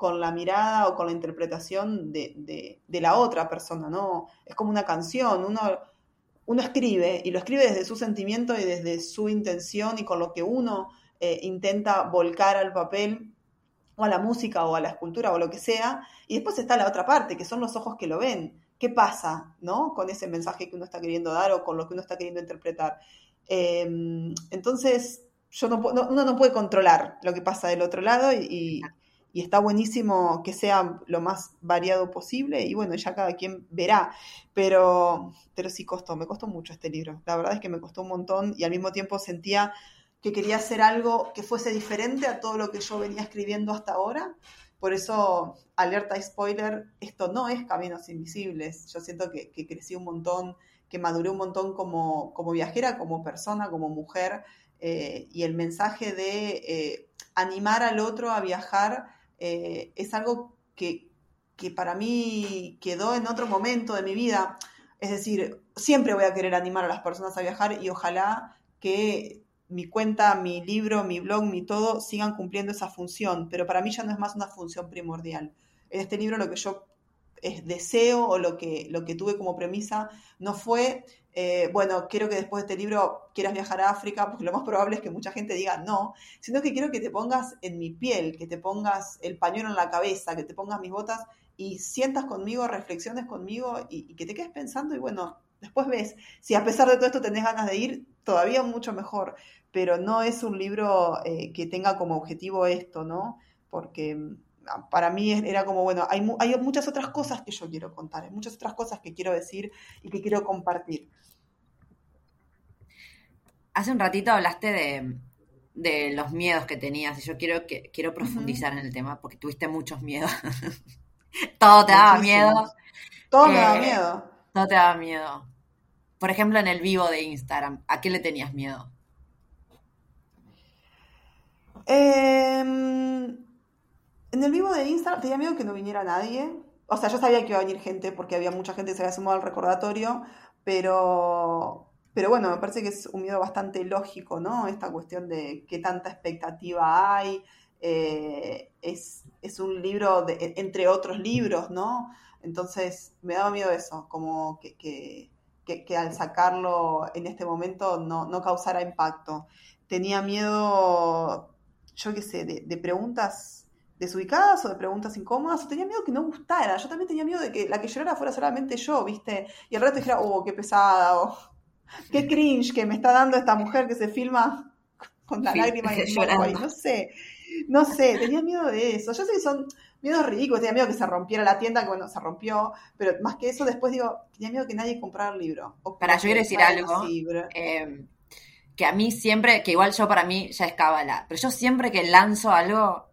con la mirada o con la interpretación de, la otra persona, ¿no? Es como una canción, uno, uno escribe y lo escribe desde su sentimiento y desde su intención y con lo que uno eh, intenta volcar al papel o a la música o a la escultura o lo que sea, y después está la otra parte, que son los ojos que lo ven qué pasa, ¿no? Con ese mensaje que uno está queriendo dar o con lo que uno está queriendo interpretar. Em, entonces, yo no, uno no puede controlar lo que pasa del otro lado y, está buenísimo que sea lo más variado posible y bueno, ya cada quien verá, pero, pero sí costó, me costó mucho este libro, la verdad es que me costó un montón y al mismo tiempo sentía que quería hacer algo que fuese diferente a todo lo que yo venía escribiendo hasta ahora. Por eso, alerta y spoiler, esto no es Caminos Invisibles. Yo siento que, crecí un montón, que maduré un montón como, como viajera, como persona, como mujer, eh, y el mensaje de eh, animar al otro a viajar eh, es algo que, que para mí quedó en otro momento de mi vida. Es decir, siempre voy a querer animar a las personas a viajar y ojalá que mi cuenta, mi libro, mi blog, mi todo sigan cumpliendo esa función, pero para mí ya no es más una función primordial. En este libro lo que yo es deseo o lo que, lo que tuve como premisa no fue, eh, bueno, quiero que después de este libro quieras viajar a África, porque lo más probable es que mucha gente diga no, sino que quiero que te pongas en mi piel, que te pongas el pañuelo en la cabeza, que te pongas mis botas y sientas conmigo, reflexiones conmigo y, que te quedes pensando y bueno, después ves, si a pesar de todo esto tenés ganas de ir, todavía mucho mejor pero no es un libro eh, que tenga como objetivo esto, ¿no? Porque mm, para mí era como, bueno, hay, hay muchas otras cosas que yo quiero contar, hay muchas otras cosas que quiero decir y que quiero compartir. Hace un ratito hablaste de, los miedos que tenías y yo quiero, que, quiero profundizar en el tema porque tuviste muchos miedos. todo te daba miedo. Todo me daba eh, miedo. Todo te daba miedo. Por ejemplo, en el vivo de Instagram, ¿a qué le tenías miedo? Em, en el vivo de Instagram tenía miedo que no viniera nadie. O sea, yo sabía que iba a venir gente porque había mucha gente que se había sumado al recordatorio, pero, pero bueno, me parece que es un miedo bastante lógico, ¿no? Esta cuestión de qué tanta expectativa hay. Eh, es, un libro, de, entre otros libros, ¿no? Entonces me daba miedo eso, como que, que, al sacarlo en este momento no, no causara impacto. Tenía miedo yo qué sé, de, preguntas desubicadas o de preguntas incómodas, o tenía miedo que no gustara. Yo también tenía miedo de que la que llorara fuera solamente yo, ¿viste? Y al rato dijera, oh, qué pesada, o qué cringe que me está dando esta mujer que se filma con la lágrima y el ahí. No sé, no sé, tenía miedo de eso. Yo sé que son miedos ridículos, tenía miedo que se rompiera la tienda, que bueno, se rompió, pero más que eso, después digo, tenía miedo que nadie comprara el libro. Para yo quiero decir algo, que a mí siempre, que igual yo para mí ya es cábala, pero yo siempre que lanzo algo,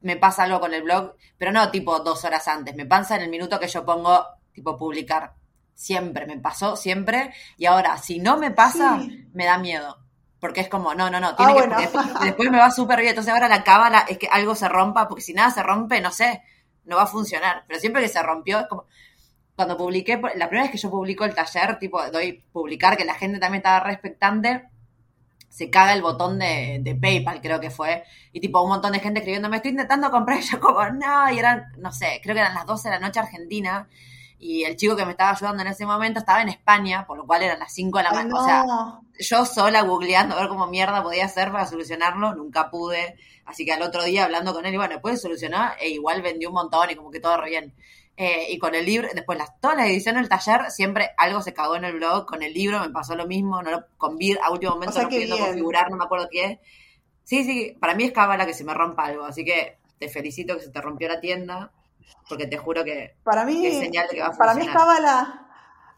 me pasa algo con el blog, pero no tipo dos horas antes, me pasa en el minuto que yo pongo tipo publicar. Siempre, me pasó siempre. Y ahora, si no me pasa, me da miedo. Porque es como, no, no, no, tiene ah, que, después, me va súper bien. Entonces ahora la cábala es que algo se rompa, porque si nada se rompe, no sé, no va a funcionar. Pero siempre que se rompió, es como, cuando publiqué, la primera vez que yo publico el taller, tipo, doy publicar, que la gente también estaba respectante, se caga el botón de, PayPal, creo que fue, y tipo un montón de gente escribiendo, me estoy intentando comprar, y yo como, no, y eran, no sé, creo que eran las 12 de la noche argentina, y el chico que me estaba ayudando en ese momento estaba en España, por lo cual eran las 5 de la mañana, o sea, yo sola googleando a ver cómo mierda podía hacer para solucionarlo, nunca pude, así que al otro día hablando con él, y bueno, puede solucionar, e igual vendió un montón y como que todo re bien. Eh, y con el libro, después las, todas las ediciones del taller, siempre algo se cagó en el blog. Con el libro me pasó lo mismo, no lo, con Vir a último momento no pudiendo configurar, no me acuerdo qué es. Sí, sí, para mí es cábala que se me rompa algo, así que te felicito que se te rompió la tienda, porque te juro que, para mí, es señal de que va a funcionar. Para mí es cábala,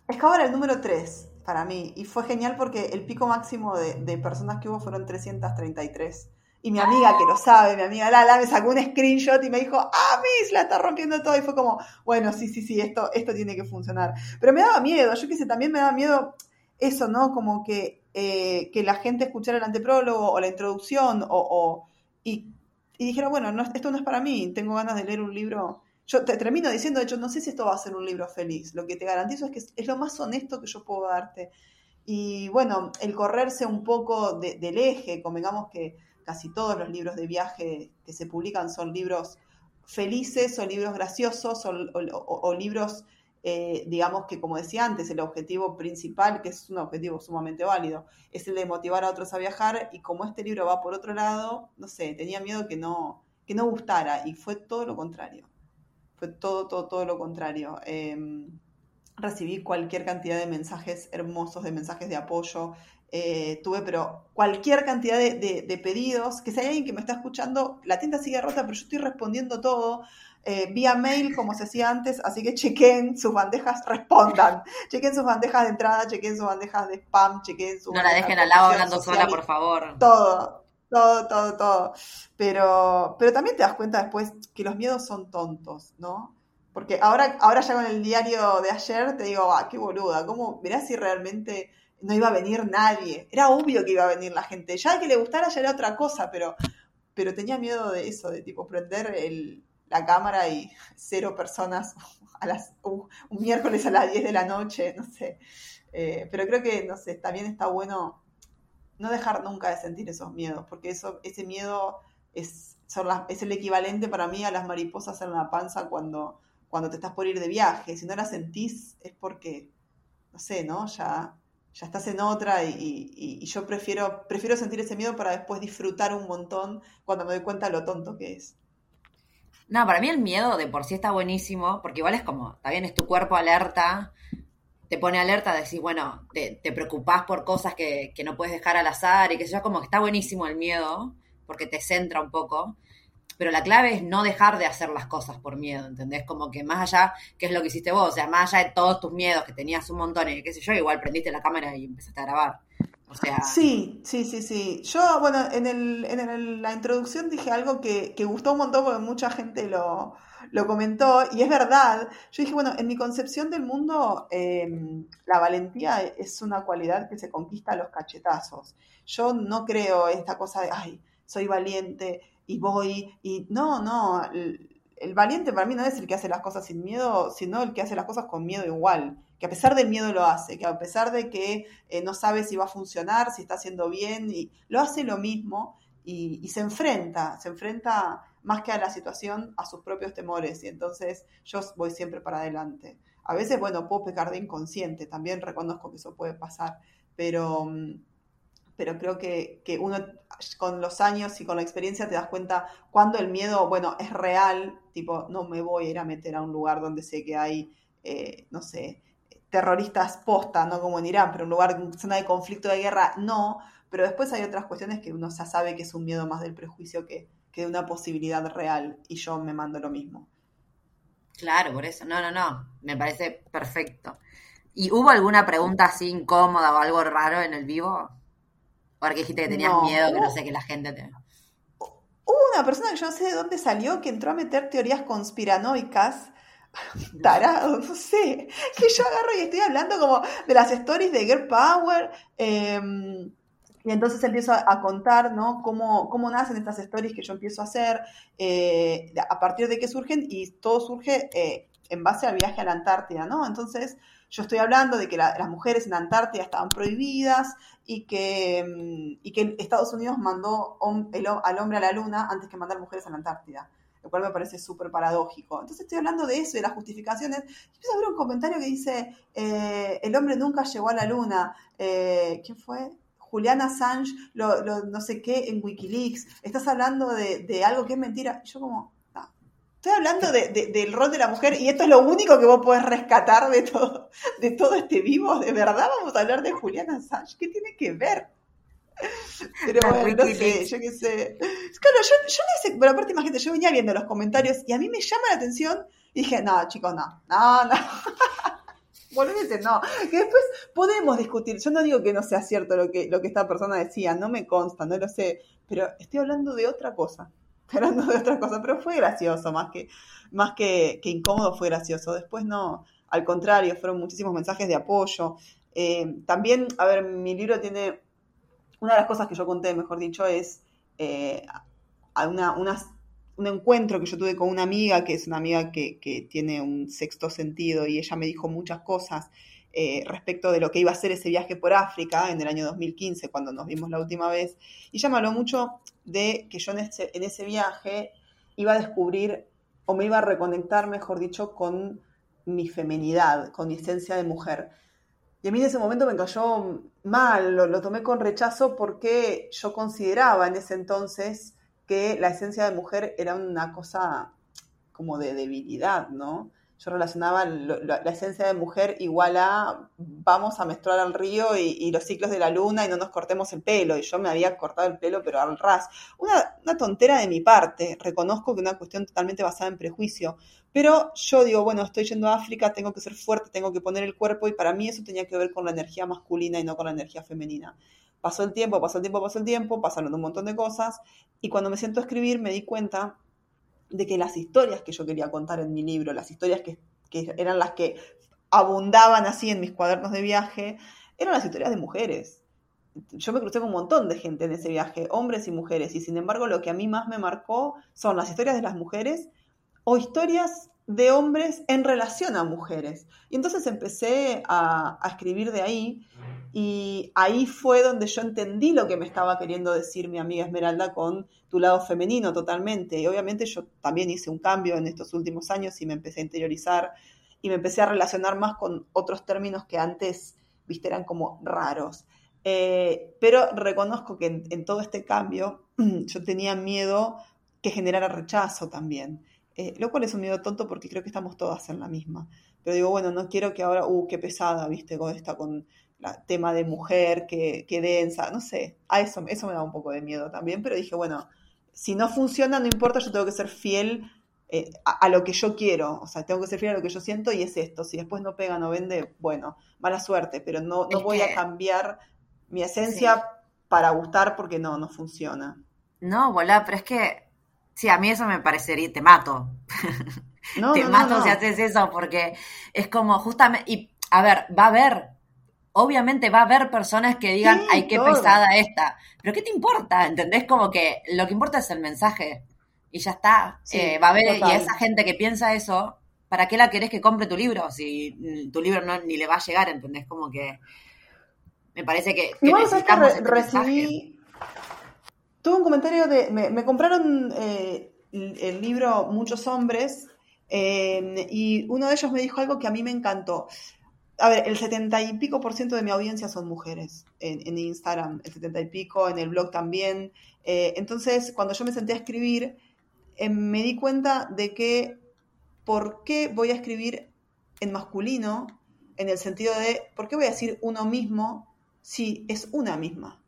es cábala el número 3, para mí, y fue genial porque el pico máximo de, de personas que hubo fueron 333 Y mi amiga que lo sabe, mi amiga Lala, me sacó un screenshot y me dijo, ah, Miss, la está rompiendo todo. Y fue como, bueno, sí, sí, sí, esto, esto tiene que funcionar. Pero me daba miedo, yo qué sé, también me daba miedo eso, ¿no? Como que, eh, que la gente escuchara el anteprólogo o la introducción o, y, y, dijera, bueno, no, esto no es para mí, tengo ganas de leer un libro. Yo te termino diciendo, de hecho, no sé si esto va a ser un libro feliz. Lo que te garantizo es que es, lo más honesto que yo puedo darte. Y bueno, el correrse un poco del eje, convengamos que casi todos los libros de viaje que se publican son libros felices o libros graciosos o, libros, digamos que como decía antes, el objetivo principal, que es un objetivo sumamente válido, es el de motivar a otros a viajar y como este libro va por otro lado, no sé, tenía miedo que no, que no gustara y fue todo lo contrario, fue todo, todo, todo lo contrario. Em, recibí cualquier cantidad de mensajes hermosos, de mensajes de apoyo, eh, tuve, pero cualquier cantidad de, pedidos, que si hay alguien que me está escuchando, la tienda sigue rota, pero yo estoy respondiendo todo. Eh, vía mail, como se hacía antes, así que chequen sus bandejas, respondan. chequen sus bandejas de entrada, chequen sus bandejas de spam, chequen sus. No la dejen al lado hablando sola, por favor. Todo, todo, todo, todo. Pero, pero también te das cuenta después que los miedos son tontos, ¿no? Porque ahora, ahora ya con el diario de ayer te digo, ah, qué boluda, ¿cómo verás si realmente no iba a venir nadie. Era obvio que iba a venir la gente. Ya que le gustara ya era otra cosa, pero, pero tenía miedo de eso, de tipo prender la cámara y cero personas a las, un, miércoles a las 10 de la noche, no sé. Eh, pero creo que, no sé, también está bueno no dejar nunca de sentir esos miedos, porque eso, ese miedo es, es el equivalente para mí a las mariposas en la panza cuando, cuando te estás por ir de viaje. Si no las sentís es porque, no sé, ¿no? Ya ya estás en otra y, yo prefiero, prefiero sentir ese miedo para después disfrutar un montón cuando me doy cuenta lo tonto que es. No, para mí el miedo de por sí está buenísimo, porque igual es como, también es tu cuerpo alerta, te pone alerta, decís, bueno, te, te preocupás por cosas que, que, no puedes dejar al azar y que eso, como que está buenísimo el miedo, porque te centra un poco pero la clave es no dejar de hacer las cosas por miedo, ¿entendés? Como que más allá, ¿qué es lo que hiciste vos? O sea, más allá de todos tus miedos, que tenías un montón y qué sé yo, igual prendiste la cámara y empezaste a grabar. Sí, sí, sí, sí. Yo, bueno, en, el, en la introducción dije algo que, que, gustó un montón porque mucha gente lo, lo, comentó y es verdad. Yo dije, bueno, en mi concepción del mundo, em, la valentía es una cualidad que se conquista a los cachetazos. Yo no creo esta cosa de, ay, soy valiente, y voy y no, no, el, valiente para mí no es el que hace las cosas sin miedo, sino el que hace las cosas con miedo igual, que a pesar del miedo lo hace, que a pesar de que eh, no sabe si va a funcionar, si está haciendo bien, y lo hace lo mismo y, se enfrenta, se enfrenta más que a la situación, a sus propios temores y entonces yo voy siempre para adelante. A veces, bueno, puedo pecar de inconsciente, también reconozco que eso puede pasar, pero mm, pero creo que, uno con los años y con la experiencia te das cuenta cuando el miedo, bueno, es real, tipo, no me voy a ir a meter a un lugar donde sé que hay, eh, no sé, terroristas posta, no como en Irán, pero un lugar, zona de conflicto de guerra, no, pero después hay otras cuestiones que uno ya sabe que es un miedo más del prejuicio que, que de una posibilidad real, y yo me mando lo mismo. Claro, por eso, no, no, no, me parece perfecto. ¿Y hubo alguna pregunta así incómoda o algo raro en el vivo? Porque dijiste que tenías miedo, que no sé, que la gente te... Hubo una persona que yo no sé de dónde salió que entró a meter teorías conspiranoicas tarado, no sé, que yo agarro y estoy hablando como de las stories de Girl Power, em, y entonces empiezo a, contar, ¿no? Cómo, cómo, nacen estas stories que yo empiezo a hacer, eh, a partir de qué surgen, y todo surge eh, en base al viaje a la Antártida, ¿no? Entonces, yo estoy hablando de que las mujeres en Antártida estaban prohibidas y que, mm, y que Estados Unidos mandó al hombre a la luna antes que mandar mujeres a la Antártida, lo cual me parece súper paradójico. Entonces estoy hablando de eso, de las justificaciones. Y empiezo a ver un comentario que dice, eh, el hombre nunca llegó a la luna. Eh, ¿Quién fue? Juliana Assange, lo, no sé qué, en Wikileaks. Estás hablando de, de algo que es mentira. Y yo como, Estoy hablando del rol de la mujer y esto es lo único que vos podés rescatar de todo, de todo este vivo. ¿De verdad vamos a hablar de Juliana Assange? ¿Qué tiene que ver? Pero bueno, no sé, yo qué sé. Claro, yo, yo no sé, pero aparte imagínate, yo venía viendo los comentarios y a mí me llama la atención y dije, no, chicos, no, no, no. boludeces no. Que después podemos discutir. Yo no digo que no sea cierto lo que, lo que esta persona decía, no me consta, no lo sé, pero estoy hablando de otra cosa. De otra cosa, pero fue gracioso, más que, más que, incómodo fue gracioso. Después no, al contrario, fueron muchísimos mensajes de apoyo. Eh, también, a ver, mi libro tiene, una de las cosas que yo conté, mejor dicho, es eh, una, un encuentro que yo tuve con una amiga, que es una amiga que, que tiene un sexto sentido, y ella me dijo muchas cosas eh, respecto de lo que iba a ser ese viaje por África en el año 2015, cuando nos vimos la última vez. Y ella me habló mucho de que yo en ese, en ese viaje iba a descubrir, o me iba a reconectar, mejor dicho, con mi feminidad, con mi esencia de mujer. Y a mí en ese momento me cayó mal, lo, lo, tomé con rechazo porque yo consideraba en ese entonces que la esencia de mujer era una cosa como de debilidad, ¿no? Yo relacionaba la esencia de mujer igual a vamos a menstruar al río y, los ciclos de la luna y no nos cortemos el pelo. Y yo me había cortado el pelo, pero al ras. Una, una tontera de mi parte. Reconozco que una cuestión totalmente basada en prejuicio. Pero yo digo, bueno, estoy yendo a África, tengo que ser fuerte, tengo que poner el cuerpo y para mí eso tenía que ver con la energía masculina y no con la energía femenina. Pasó el tiempo, pasó el tiempo, pasó el tiempo, pasaron un montón de cosas y cuando me siento a escribir me di cuenta de que las historias que yo quería contar en mi libro, las historias que, eran las que abundaban así en mis cuadernos de viaje, eran las historias de mujeres. Yo me crucé con un montón de gente en ese viaje, hombres y mujeres, y sin embargo lo que a mí más me marcó son las historias de las mujeres o historias de hombres en relación a mujeres. Y entonces empecé a, a escribir de ahí y ahí fue donde yo entendí lo que me estaba queriendo decir mi amiga Esmeralda con tu lado femenino totalmente. Y obviamente yo también hice un cambio en estos últimos años y me empecé a interiorizar y me empecé a relacionar más con otros términos que antes, viste, eran como raros. Eh, pero reconozco que en, todo este cambio yo tenía miedo que generara rechazo también. Eh, lo cual es un miedo tonto porque creo que estamos todas en la misma. Pero digo, bueno, no quiero que ahora, uh, qué pesada, viste, con esta, con tema de mujer, que, que, densa, no sé, a eso, eso me da un poco de miedo también, pero dije, bueno, si no funciona, no importa, yo tengo que ser fiel eh, a, lo que yo quiero, o sea, tengo que ser fiel a lo que yo siento y es esto, si después no pega, no vende, bueno, mala suerte, pero no, no voy a cambiar mi esencia para gustar porque no, no funciona. No, volá, pero es que, sí, a mí eso me parecería, te mato. No, te mato si haces eso, porque es como justamente, y a ver, va a haber obviamente va a haber personas que digan, ay, qué pesada esta. Pero ¿qué te importa? ¿Entendés? Como que lo que importa es el mensaje. Y ya está. Eh, va a haber, y esa gente que piensa eso, ¿para qué la querés que compre tu libro? Si tu libro no, ni le va a llegar, ¿entendés? Como que me parece que, que necesitamos que recibí, tuve un comentario de, me, compraron eh, el, libro Muchos Hombres eh, y uno de ellos me dijo algo que a mí me encantó a ver, el setenta y pico por ciento de mi audiencia son mujeres en, Instagram, el setenta y pico, en el blog también. Eh, entonces, cuando yo me senté a escribir, me di cuenta de que, ¿por qué voy a escribir en masculino? En el sentido de, ¿por qué voy a decir uno mismo si es una misma?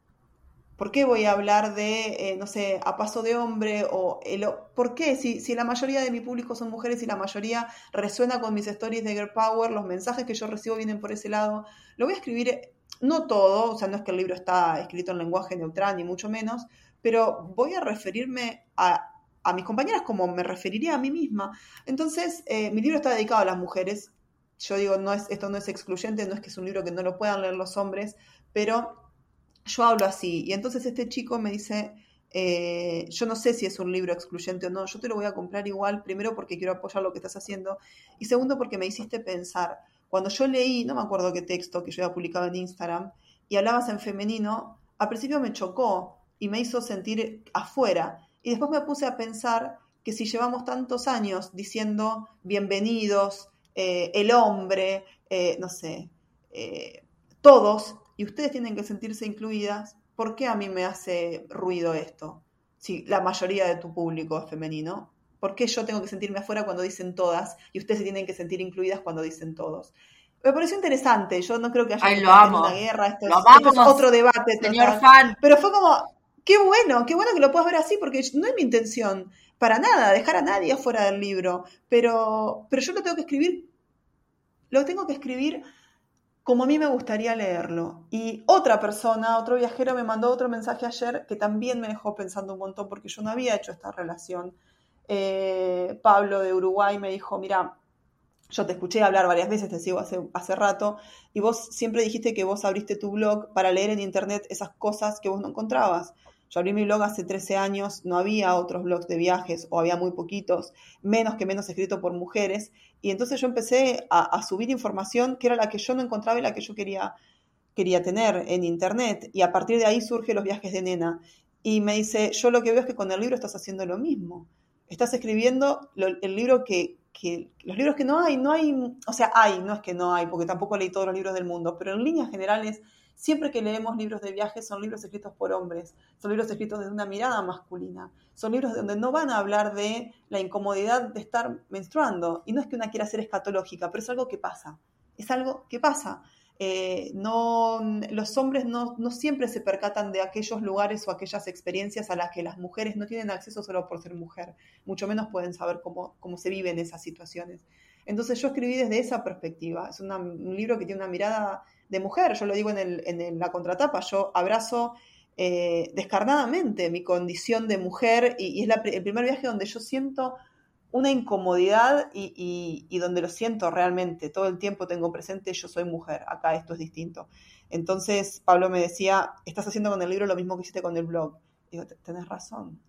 ¿Por qué voy a hablar de, eh, no sé, a paso de hombre? o el, ¿Por qué? Si, si, la mayoría de mi público son mujeres y la mayoría resuena con mis stories de Girl Power, los mensajes que yo recibo vienen por ese lado, lo voy a escribir, eh, no todo, o sea, no es que el libro está escrito en lenguaje neutral, ni mucho menos, pero voy a referirme a, a mis compañeras como me referiría a mí misma. Entonces, eh, mi libro está dedicado a las mujeres. Yo digo, no es, esto no es excluyente, no es que es un libro que no lo puedan leer los hombres, pero yo hablo así. Y entonces este chico me dice, eh, yo no sé si es un libro excluyente o no, yo te lo voy a comprar igual, primero porque quiero apoyar lo que estás haciendo y segundo porque me hiciste pensar. Cuando yo leí, no me acuerdo qué texto que yo había publicado en Instagram, y hablabas en femenino, al principio me chocó y me hizo sentir afuera. Y después me puse a pensar que si llevamos tantos años diciendo bienvenidos, eh, el hombre, eh, no sé, todos, y ustedes tienen que sentirse incluidas, ¿por qué a mí me hace ruido esto? Si la mayoría de tu público es femenino, ¿por qué yo tengo que sentirme afuera cuando dicen todas y ustedes se tienen que sentir incluidas cuando dicen todos? Me pareció interesante, yo no creo que haya una guerra, esto, es, otro debate. Señor fan. Pero fue como, qué bueno, qué bueno que lo puedas ver así, porque no es mi intención para nada dejar a nadie afuera del libro, pero, pero yo lo tengo que escribir lo tengo que escribir como a mí me gustaría leerlo. Y otra persona, otro viajero, me mandó otro mensaje ayer que también me dejó pensando un montón porque yo no había hecho esta relación. Eh, Pablo de Uruguay me dijo, mira, yo te escuché hablar varias veces, te sigo hace, hace rato, y vos siempre dijiste que vos abriste tu blog para leer en internet esas cosas que vos no encontrabas. Yo abrí mi blog hace 13 años, no había otros blogs de viajes o había muy poquitos, menos que menos escrito por mujeres, y entonces yo empecé a, subir información que era la que yo no encontraba y la que yo quería, quería tener en internet, y a partir de ahí surgen los viajes de nena. Y me dice, yo lo que veo es que con el libro estás haciendo lo mismo. Estás escribiendo el libro que, que los libros que no hay, no hay, o sea, hay, no es que no hay, porque tampoco leí todos los libros del mundo, pero en líneas generales, siempre que leemos libros de viaje son libros escritos por hombres, son libros escritos desde una mirada masculina, son libros donde no van a hablar de la incomodidad de estar menstruando, y no es que una quiera ser escatológica, pero es algo que pasa, es algo que pasa. Eh, no, los hombres no, no, siempre se percatan de aquellos lugares o aquellas experiencias a las que las mujeres no tienen acceso solo por ser mujer, mucho menos pueden saber cómo, cómo se viven esas situaciones. Entonces yo escribí desde esa perspectiva, es un libro que tiene una mirada de mujer, yo lo digo en, el, en la contratapa, yo abrazo eh, descarnadamente mi condición de mujer y, es el primer viaje donde yo siento una incomodidad y, donde lo siento realmente, todo el tiempo tengo presente, yo soy mujer, acá esto es distinto. Entonces Pablo me decía, estás haciendo con el libro lo mismo que hiciste con el blog. Digo, tenés razón,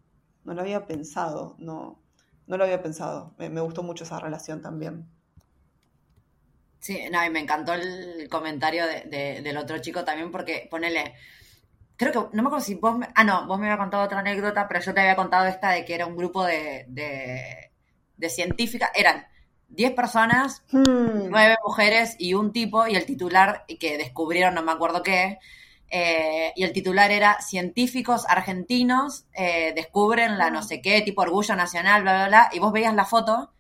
no lo había pensado, no, no lo había pensado, me, gustó mucho esa relación también. Sí, no, y me encantó el comentario del otro chico también porque ponele, creo que, no me acuerdo si vos me, ah, no, vos me había contado otra anécdota, pero yo te había contado esta de que era un grupo de de científica, eran 10 personas, hmm. nueve 9 mujeres y un tipo, y el titular que descubrieron, no me acuerdo qué, eh, y el titular era Científicos argentinos eh, descubren la no sé qué, tipo orgullo nacional, bla, bla, bla, y vos veías la foto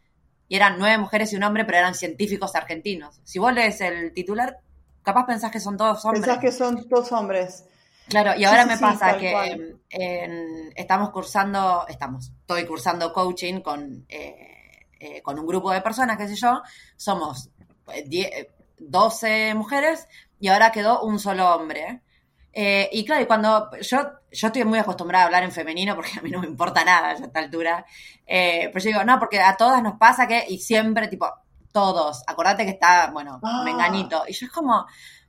y eran nueve mujeres y un hombre, pero eran científicos argentinos. Si vos lees el titular, capaz pensás que son todos hombres. Pensás que son todos hombres. Claro, y ahora me pasa que estamos cursando, estamos, estoy cursando coaching con, eh, eh, con un grupo de personas, qué sé yo, somos 12 eh, mujeres y ahora quedó un solo hombre. y claro, y cuando yo, yo estoy muy acostumbrada a hablar en femenino porque a mí no me importa nada a esta altura, pero yo digo, no, porque a todas nos pasa que, y siempre, tipo, todos, acordate que está, bueno, ah. menganito. Y yo es como,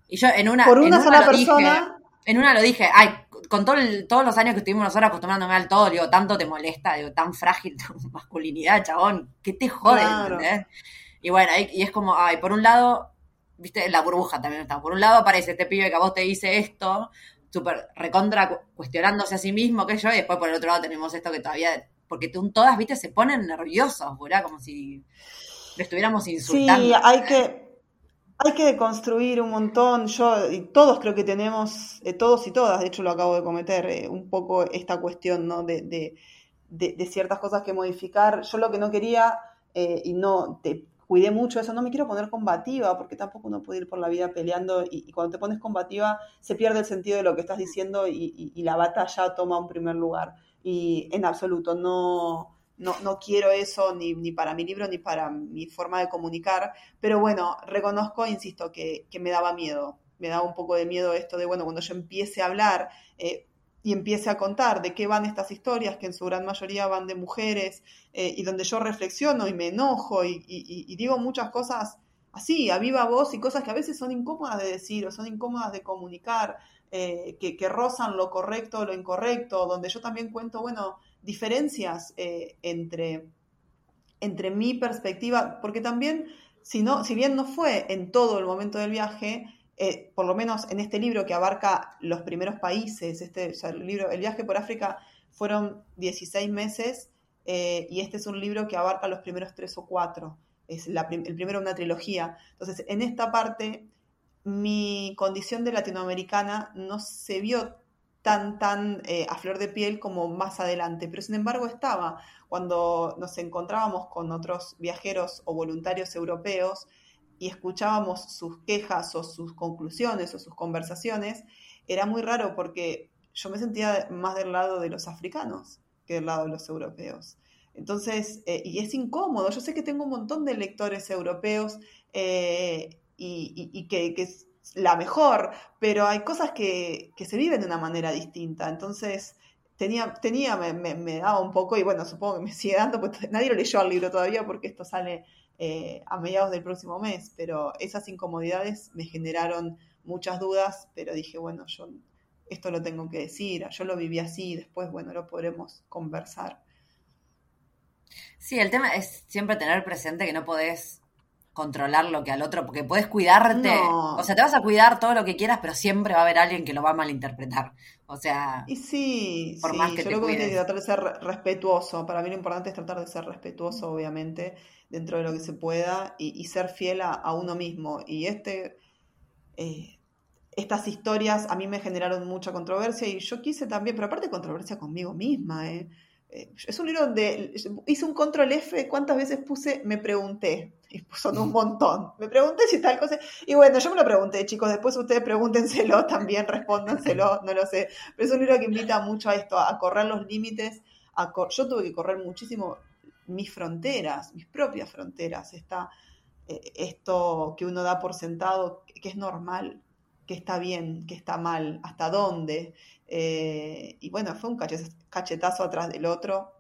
y yo en una... Por una sola persona en una lo dije, ay, con todo todos los años que estuvimos nosotros acostumbrándome al todo, digo, tanto te molesta, digo, tan frágil tu masculinidad, chabón, ¿qué te jode? Y bueno, y es como, ay, por un lado, viste, la burbuja también está, por un lado aparece este pibe que a vos te dice esto, súper recontra cuestionándose a sí mismo que yo, y después por el otro lado tenemos esto que todavía, porque todas, viste, se ponen nerviosos, ¿verdad? Como si le estuviéramos insultando. Sí, hay que, hay que deconstruir un montón, yo y todos creo que tenemos, eh, todos y todas, de hecho lo acabo de cometer, eh, un poco esta cuestión ¿no? de, de, ciertas cosas que modificar. Yo lo que no quería, eh, y no te cuidé mucho eso, no me quiero poner combativa, porque tampoco uno puede ir por la vida peleando y, cuando te pones combativa se pierde el sentido de lo que estás diciendo y, y la batalla toma un primer lugar. Y en absoluto, no no, no quiero eso ni, ni, para mi libro ni para mi forma de comunicar, pero bueno, reconozco, insisto, que, me daba miedo, me daba un poco de miedo esto de, bueno, cuando yo empiece a hablar eh, y empiece a contar de qué van estas historias, que en su gran mayoría van de mujeres, eh, y donde yo reflexiono y me enojo y, digo muchas cosas así, a viva voz y cosas que a veces son incómodas de decir o son incómodas de comunicar, eh, que, que rozan lo correcto lo incorrecto, donde yo también cuento, bueno, diferencias eh, entre, entre mi perspectiva, porque también, si, no, si bien no fue en todo el momento del viaje, eh, por lo menos en este libro que abarca los primeros países, este, el, libro, el viaje por África fueron 16 meses eh, y este es un libro que abarca los primeros tres o cuatro, es el primero una trilogía. Entonces, en esta parte, mi condición de latinoamericana no se vio tan, tan eh, a flor de piel como más adelante, pero sin embargo estaba. Cuando nos encontrábamos con otros viajeros o voluntarios europeos y escuchábamos sus quejas o sus conclusiones o sus conversaciones, era muy raro porque yo me sentía más del lado de los africanos que del lado de los europeos. Entonces, eh, y es incómodo. Yo sé que tengo un montón de lectores europeos eh, y, que, la mejor, pero hay cosas que, se viven de una manera distinta. Entonces, tenía, tenía me, daba un poco, y bueno, supongo que me sigue dando, porque nadie lo leyó al libro todavía porque esto sale eh, a mediados del próximo mes, pero esas incomodidades me generaron muchas dudas, pero dije, bueno, yo esto lo tengo que decir, yo lo viví así, después, bueno, lo podremos conversar. Sí, el tema es siempre tener presente que no podés controlar lo que al otro, porque puedes cuidarte, o sea, te vas a cuidar todo lo que quieras, pero siempre va a haber alguien que lo va a malinterpretar. O sea, y sí, por más que yo creo que tratar de ser respetuoso. Para mí lo importante es tratar de ser respetuoso, obviamente, dentro de lo que se pueda y, ser fiel a, uno mismo. Y este, eh, estas historias a mí me generaron mucha controversia y yo quise también, pero aparte controversia conmigo misma, ¿eh? Eh, es un libro donde hice un control F, cuántas veces puse, me pregunté, y son un montón, me pregunté si tal cosa, y bueno, yo me lo pregunté, chicos, después ustedes pregúntenselo también, respóndenselo, no lo sé, pero es un libro que invita mucho a esto, a correr los límites, yo tuve que correr muchísimo mis fronteras, mis propias fronteras, está eh, esto que uno da por sentado, que es normal, que está bien, que está mal, hasta dónde, eh, y bueno, fue un cachetazo atrás del otro,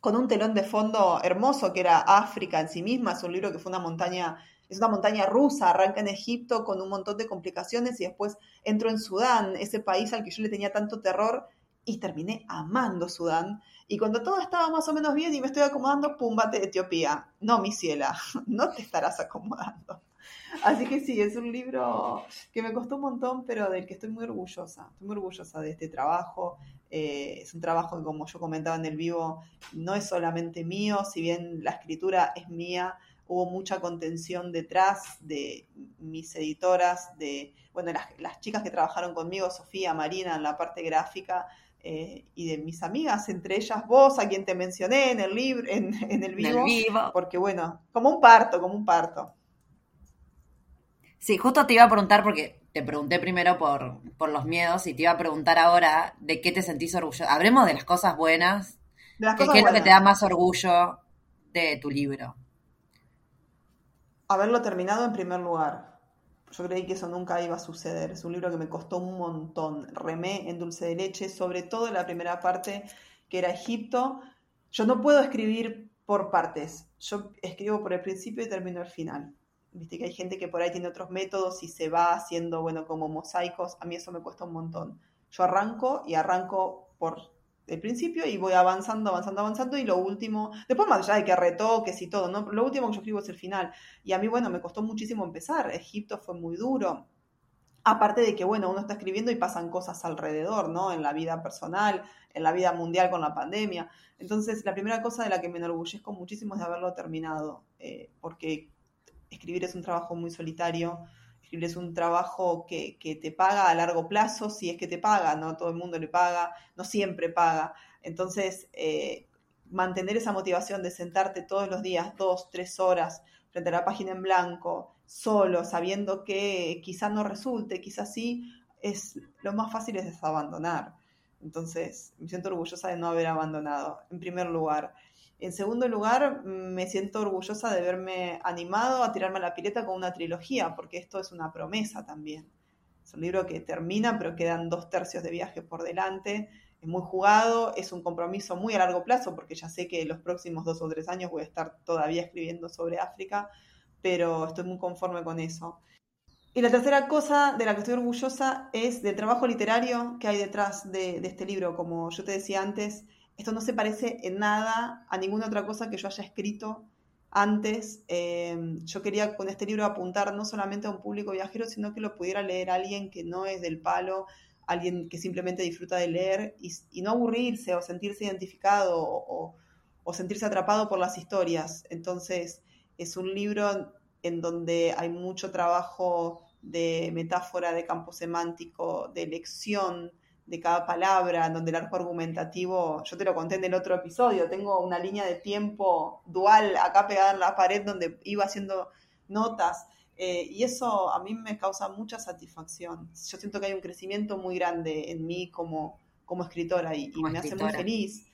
con un telón de fondo hermoso que era África en sí misma, es un libro que fue una montaña, es una montaña rusa, arranca en Egipto con un montón de complicaciones y después entro en Sudán, ese país al que yo le tenía tanto terror y terminé amando Sudán. Y cuando todo estaba más o menos bien y me estoy acomodando, pum, bate Etiopía. No, mi ciela, no te estarás acomodando. Así que sí, es un libro que me costó un montón, pero del que estoy muy orgullosa. Estoy muy orgullosa de este trabajo. Eh, es un trabajo que, como yo comentaba en el vivo, no es solamente mío, si bien la escritura es mía, hubo mucha contención detrás de mis editoras, de bueno, las, chicas que trabajaron conmigo, Sofía, Marina, en la parte gráfica, eh, y de mis amigas, entre ellas vos, a quien te mencioné en el libro, en, el vivo, porque bueno, como un parto, como un parto. Sí, justo te iba a preguntar porque te pregunté primero por, por los miedos y te iba a preguntar ahora de qué te sentís orgulloso. Hablemos de las cosas buenas. De ¿Qué es lo que te da más orgullo de tu libro? Haberlo terminado en primer lugar. Yo creí que eso nunca iba a suceder. Es un libro que me costó un montón. Remé en dulce de leche, sobre todo en la primera parte, que era Egipto. Yo no puedo escribir por partes. Yo escribo por el principio y termino el final. Viste que hay gente que por ahí tiene otros métodos y se va haciendo, bueno, como mosaicos. A mí eso me cuesta un montón. Yo arranco y arranco por el principio y voy avanzando, avanzando, avanzando y lo último, después más allá de que retoques y todo, ¿no? Lo último que yo escribo es el final. Y a mí, bueno, me costó muchísimo empezar. Egipto fue muy duro. Aparte de que, bueno, uno está escribiendo y pasan cosas alrededor, ¿no? En la vida personal, en la vida mundial con la pandemia. Entonces, la primera cosa de la que me enorgullezco muchísimo es de haberlo terminado, eh, porque escribir es un trabajo muy solitario, escribir es un trabajo que, te paga a largo plazo, si es que te paga, no todo el mundo le paga, no siempre paga. Entonces, eh, mantener esa motivación de sentarte todos los días, dos, tres horas, frente a la página en blanco, solo, sabiendo que quizás no resulte, quizás sí, es lo más fácil es desabandonar. Entonces, me siento orgullosa de no haber abandonado, en primer lugar. En segundo lugar, me siento orgullosa de verme animado a tirarme a la pileta con una trilogía, porque esto es una promesa también. Es un libro que termina, pero quedan dos tercios de viaje por delante. Es muy jugado, es un compromiso muy a largo plazo, porque ya sé que los próximos dos o tres años voy a estar todavía escribiendo sobre África, pero estoy muy conforme con eso. Y la tercera cosa de la que estoy orgullosa es del trabajo literario que hay detrás de, de este libro. Como yo te decía antes, esto no se parece en nada a ninguna otra cosa que yo haya escrito antes. Em, yo quería con este libro apuntar no solamente a un público viajero, sino que lo pudiera leer alguien que no es del palo, alguien que simplemente disfruta de leer y, no aburrirse o sentirse identificado o, o, sentirse atrapado por las historias. Entonces, es un libro en donde hay mucho trabajo de metáfora, de campo semántico, de lección, de cada palabra, donde el arco argumentativo, yo te lo conté en el otro episodio, tengo una línea de tiempo dual acá pegada en la pared donde iba haciendo notas. Eh, y eso a mí me causa mucha satisfacción. Yo siento que hay un crecimiento muy grande en mí como, como escritora y, me hace muy feliz.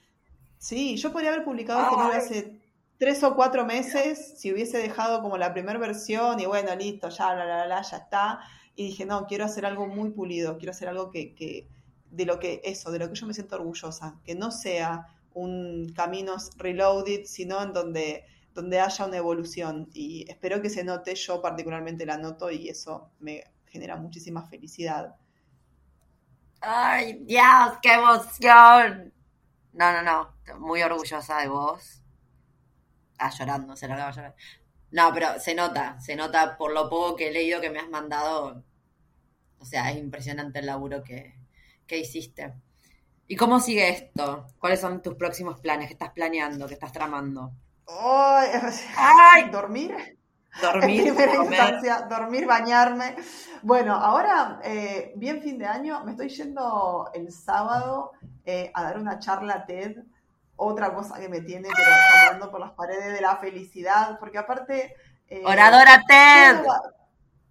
Sí, yo podría haber publicado este libro hace tres o cuatro meses si hubiese dejado como la primera versión y bueno, listo, ya, bla, bla, bla, ya está. Y dije, no, quiero hacer algo muy pulido, quiero hacer algo que, que de lo que, eso, de lo que yo me siento orgullosa, que no sea un caminos reloaded, sino en donde, donde haya una evolución. Y espero que se note, yo particularmente la noto y eso me genera muchísima felicidad. ¡Ay, Dios, qué emoción! No, no, no, muy orgullosa de vos. Ah, llorando, se largaba a llorar. No, pero se nota, se nota por lo poco que he leído que me has mandado. O sea, es impresionante el laburo que, que hiciste. ¿Y cómo sigue esto? ¿Cuáles son tus próximos planes? ¿Qué estás planeando? ¿Qué estás tramando? ¡Ay! Ay ¿Dormir? Dormir. En primera instancia, dormir, bañarme. Bueno, ahora, eh, bien fin de año, me estoy yendo el sábado eh, a dar una charla TED. Otra cosa que me tiene, pero caminando por las paredes de la felicidad, porque aparte. Eh, ¡Oradora TED!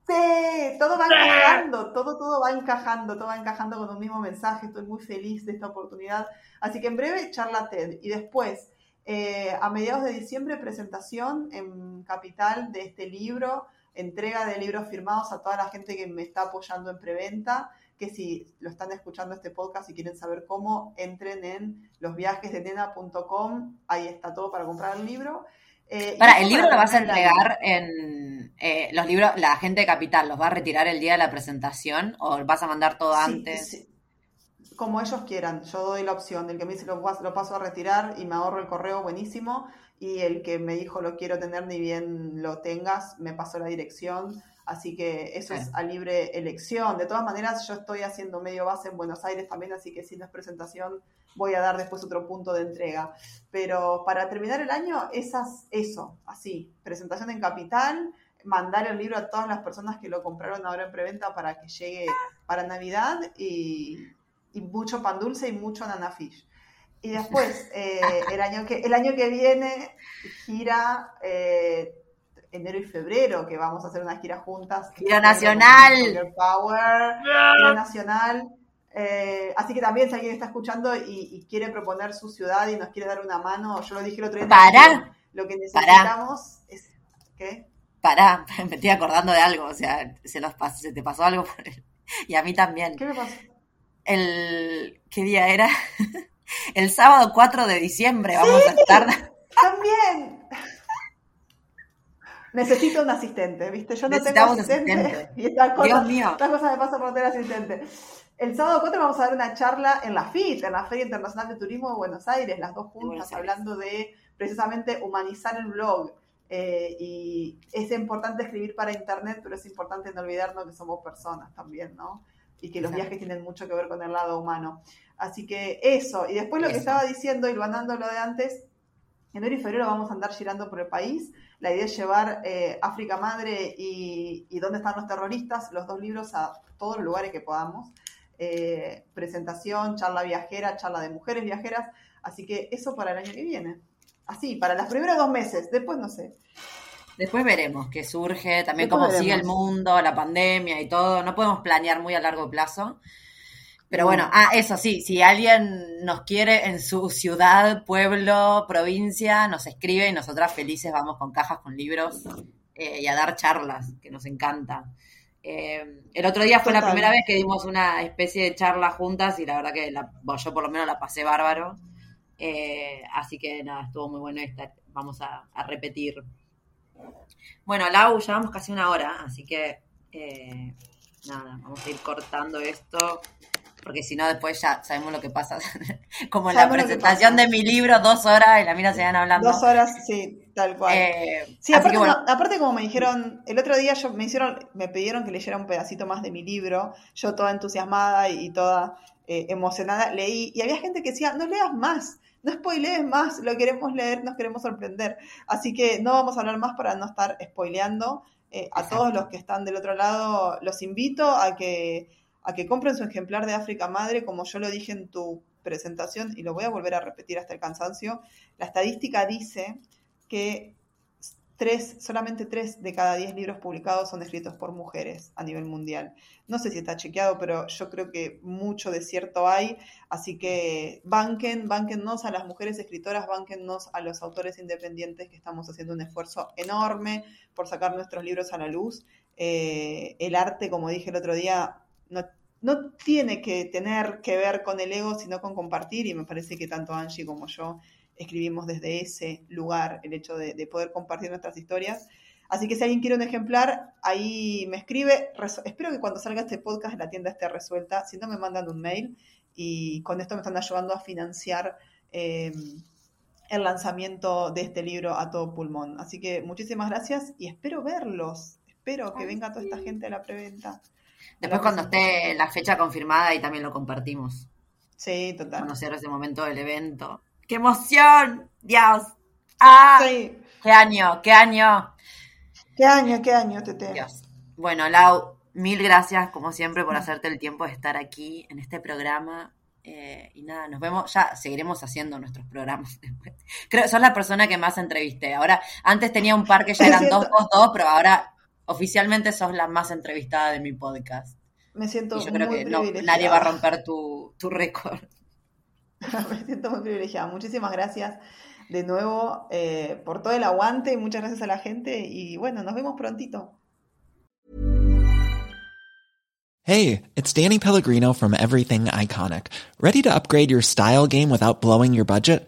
Sí, todo va encajando, todo, todo va encajando, todo va encajando con un mismo mensaje. Estoy muy feliz de esta oportunidad. Así que en breve, charla TED. Y después, eh, a mediados de diciembre, presentación en Capital de este libro, entrega de libros firmados a toda la gente que me está apoyando en preventa, que si lo están escuchando este podcast y quieren saber cómo, entren en losviajesdenena.com, ahí está todo para comprar el libro. Eh, para, ¿el libro lo vas a entregar en eh, los libros, la gente de Capital, los va a retirar el día de la presentación o vas a mandar todo antes? como ellos quieran. Yo doy la opción. El que me dice lo, lo paso a retirar y me ahorro el correo, buenísimo. Y el que me dijo lo quiero tener ni bien lo tengas, me pasó la dirección. Así que eso es a libre elección. De todas maneras, yo estoy haciendo medio base en Buenos Aires también, así que si no es presentación, voy a dar después otro punto de entrega. Pero para terminar el año, esas, eso, así, presentación en Capital, mandar el libro a todas las personas que lo compraron ahora en preventa para que llegue para Navidad y, y mucho pan dulce y mucho fish Y después, eh, el, año que, el año que viene, gira eh, enero y febrero, que vamos a hacer una gira juntas. Gira nacional. Power, gira nacional. Eh, así que también si alguien está escuchando y, quiere proponer su ciudad y nos quiere dar una mano, yo lo dije el otro día. Para. Lo que necesitamos es... ¿Qué? Pará, me estoy acordando de algo, o sea, se, nos pasó, se te pasó algo por él. Y a mí también. ¿Qué me pasó? el. ¿Qué día era? el sábado 4 de diciembre vamos a estar. También. Necesito un asistente, ¿viste? Yo no tengo asistente. Y estas cosas, Estas cosas me pasan por tener asistente. El sábado 4 vamos a dar una charla en la FIT, en la Feria Internacional de Turismo de Buenos Aires, las dos juntas, hablando de precisamente humanizar el blog. Eh, y es importante escribir para Internet, pero es importante no olvidarnos que somos personas también, ¿no? y que los viajes tienen mucho que ver con el lado humano. Así que eso, y después lo que estaba diciendo, y lo de antes, enero y febrero vamos a andar girando por el país. La idea es llevar eh, África Madre y, Dónde están los terroristas, los dos libros a todos los lugares que podamos. Eh, presentación, charla viajera, charla de mujeres viajeras. Así que eso para el año que viene. Así, para los primeros dos meses, después no sé. Después veremos qué surge, también cómo sigue el mundo, la pandemia y todo. No podemos planear muy a largo plazo. Pero bueno, ah, eso sí, si alguien nos quiere en su ciudad, pueblo, provincia, nos escribe y nosotras felices vamos con cajas, con libros eh, y a dar charlas, que nos encanta. Eh, el otro día fue la primera vez que dimos una especie de charla juntas y la verdad que la, yo por lo menos la pasé bárbaro. Eh, así que nada, estuvo muy bueno esta. Vamos a repetir bueno, Lau, llevamos casi una hora, así que nada, vamos a ir cortando esto, porque si no después ya sabemos lo que pasa. Como en la presentación de mi libro, dos horas y la mira se van hablando. Dos horas, sí, tal cual. Eh, sí, aparte, como me dijeron, el otro día yo me hicieron, me pidieron que leyera un pedacito más de mi libro, yo toda entusiasmada y, toda eh, emocionada leí, y había gente que decía, no leas más no spoilees más, lo queremos leer, nos queremos sorprender. Así que no vamos a hablar más para no estar spoileando. Eh, a todos los que están del otro lado, los invito a que, a que compren su ejemplar de África Madre, como yo lo dije en tu presentación, y lo voy a volver a repetir hasta el cansancio. La estadística dice que tres, solamente tres de cada diez libros publicados son escritos por mujeres a nivel mundial. No sé si está chequeado, pero yo creo que mucho de cierto hay. Así que banquen, banquennos a las mujeres escritoras, banquennos a los autores independientes que estamos haciendo un esfuerzo enorme por sacar nuestros libros a la luz. Eh, el arte, como dije el otro día, no, no tiene que tener que ver con el ego, sino con compartir. Y me parece que tanto Angie como yo escribimos desde ese lugar, el hecho de, poder compartir nuestras historias. Así que si alguien quiere un ejemplar, ahí me escribe. Espero que cuando salga este podcast la tienda esté resuelta. Si no, me mandan un mail y con esto me están ayudando a financiar em, el lanzamiento de este libro a todo pulmón. Así que muchísimas gracias y espero verlos. Espero que venga toda esta gente a la preventa. Después cuando esté la fecha confirmada y también lo compartimos. Sí, total. Conocer ese momento del evento. ¡Qué emoción! ¡Dios! ¡Ah! ¡Qué año! ¡Qué año! ¿Qué año? ¿Qué año, Tete? Dios. Bueno, Lau, mil gracias, como siempre, por hacerte el tiempo de estar aquí en este programa. Eh, y nada, nos vemos, ya seguiremos haciendo nuestros programas después. Creo que sos la persona que más entrevisté. Ahora, antes tenía un par que ya eran dos, dos, dos, pero ahora oficialmente sos la más entrevistada de mi podcast. Me siento y yo creo que nadie va a romper tu, tu récord. Me siento muy privilegiada. Muchísimas gracias de nuevo eh, por todo el aguante y muchas gracias a la gente. Y bueno, nos vemos prontito. Hey, it's Danny Pellegrino from Everything Iconic. ¿Ready to upgrade your style game without blowing your budget?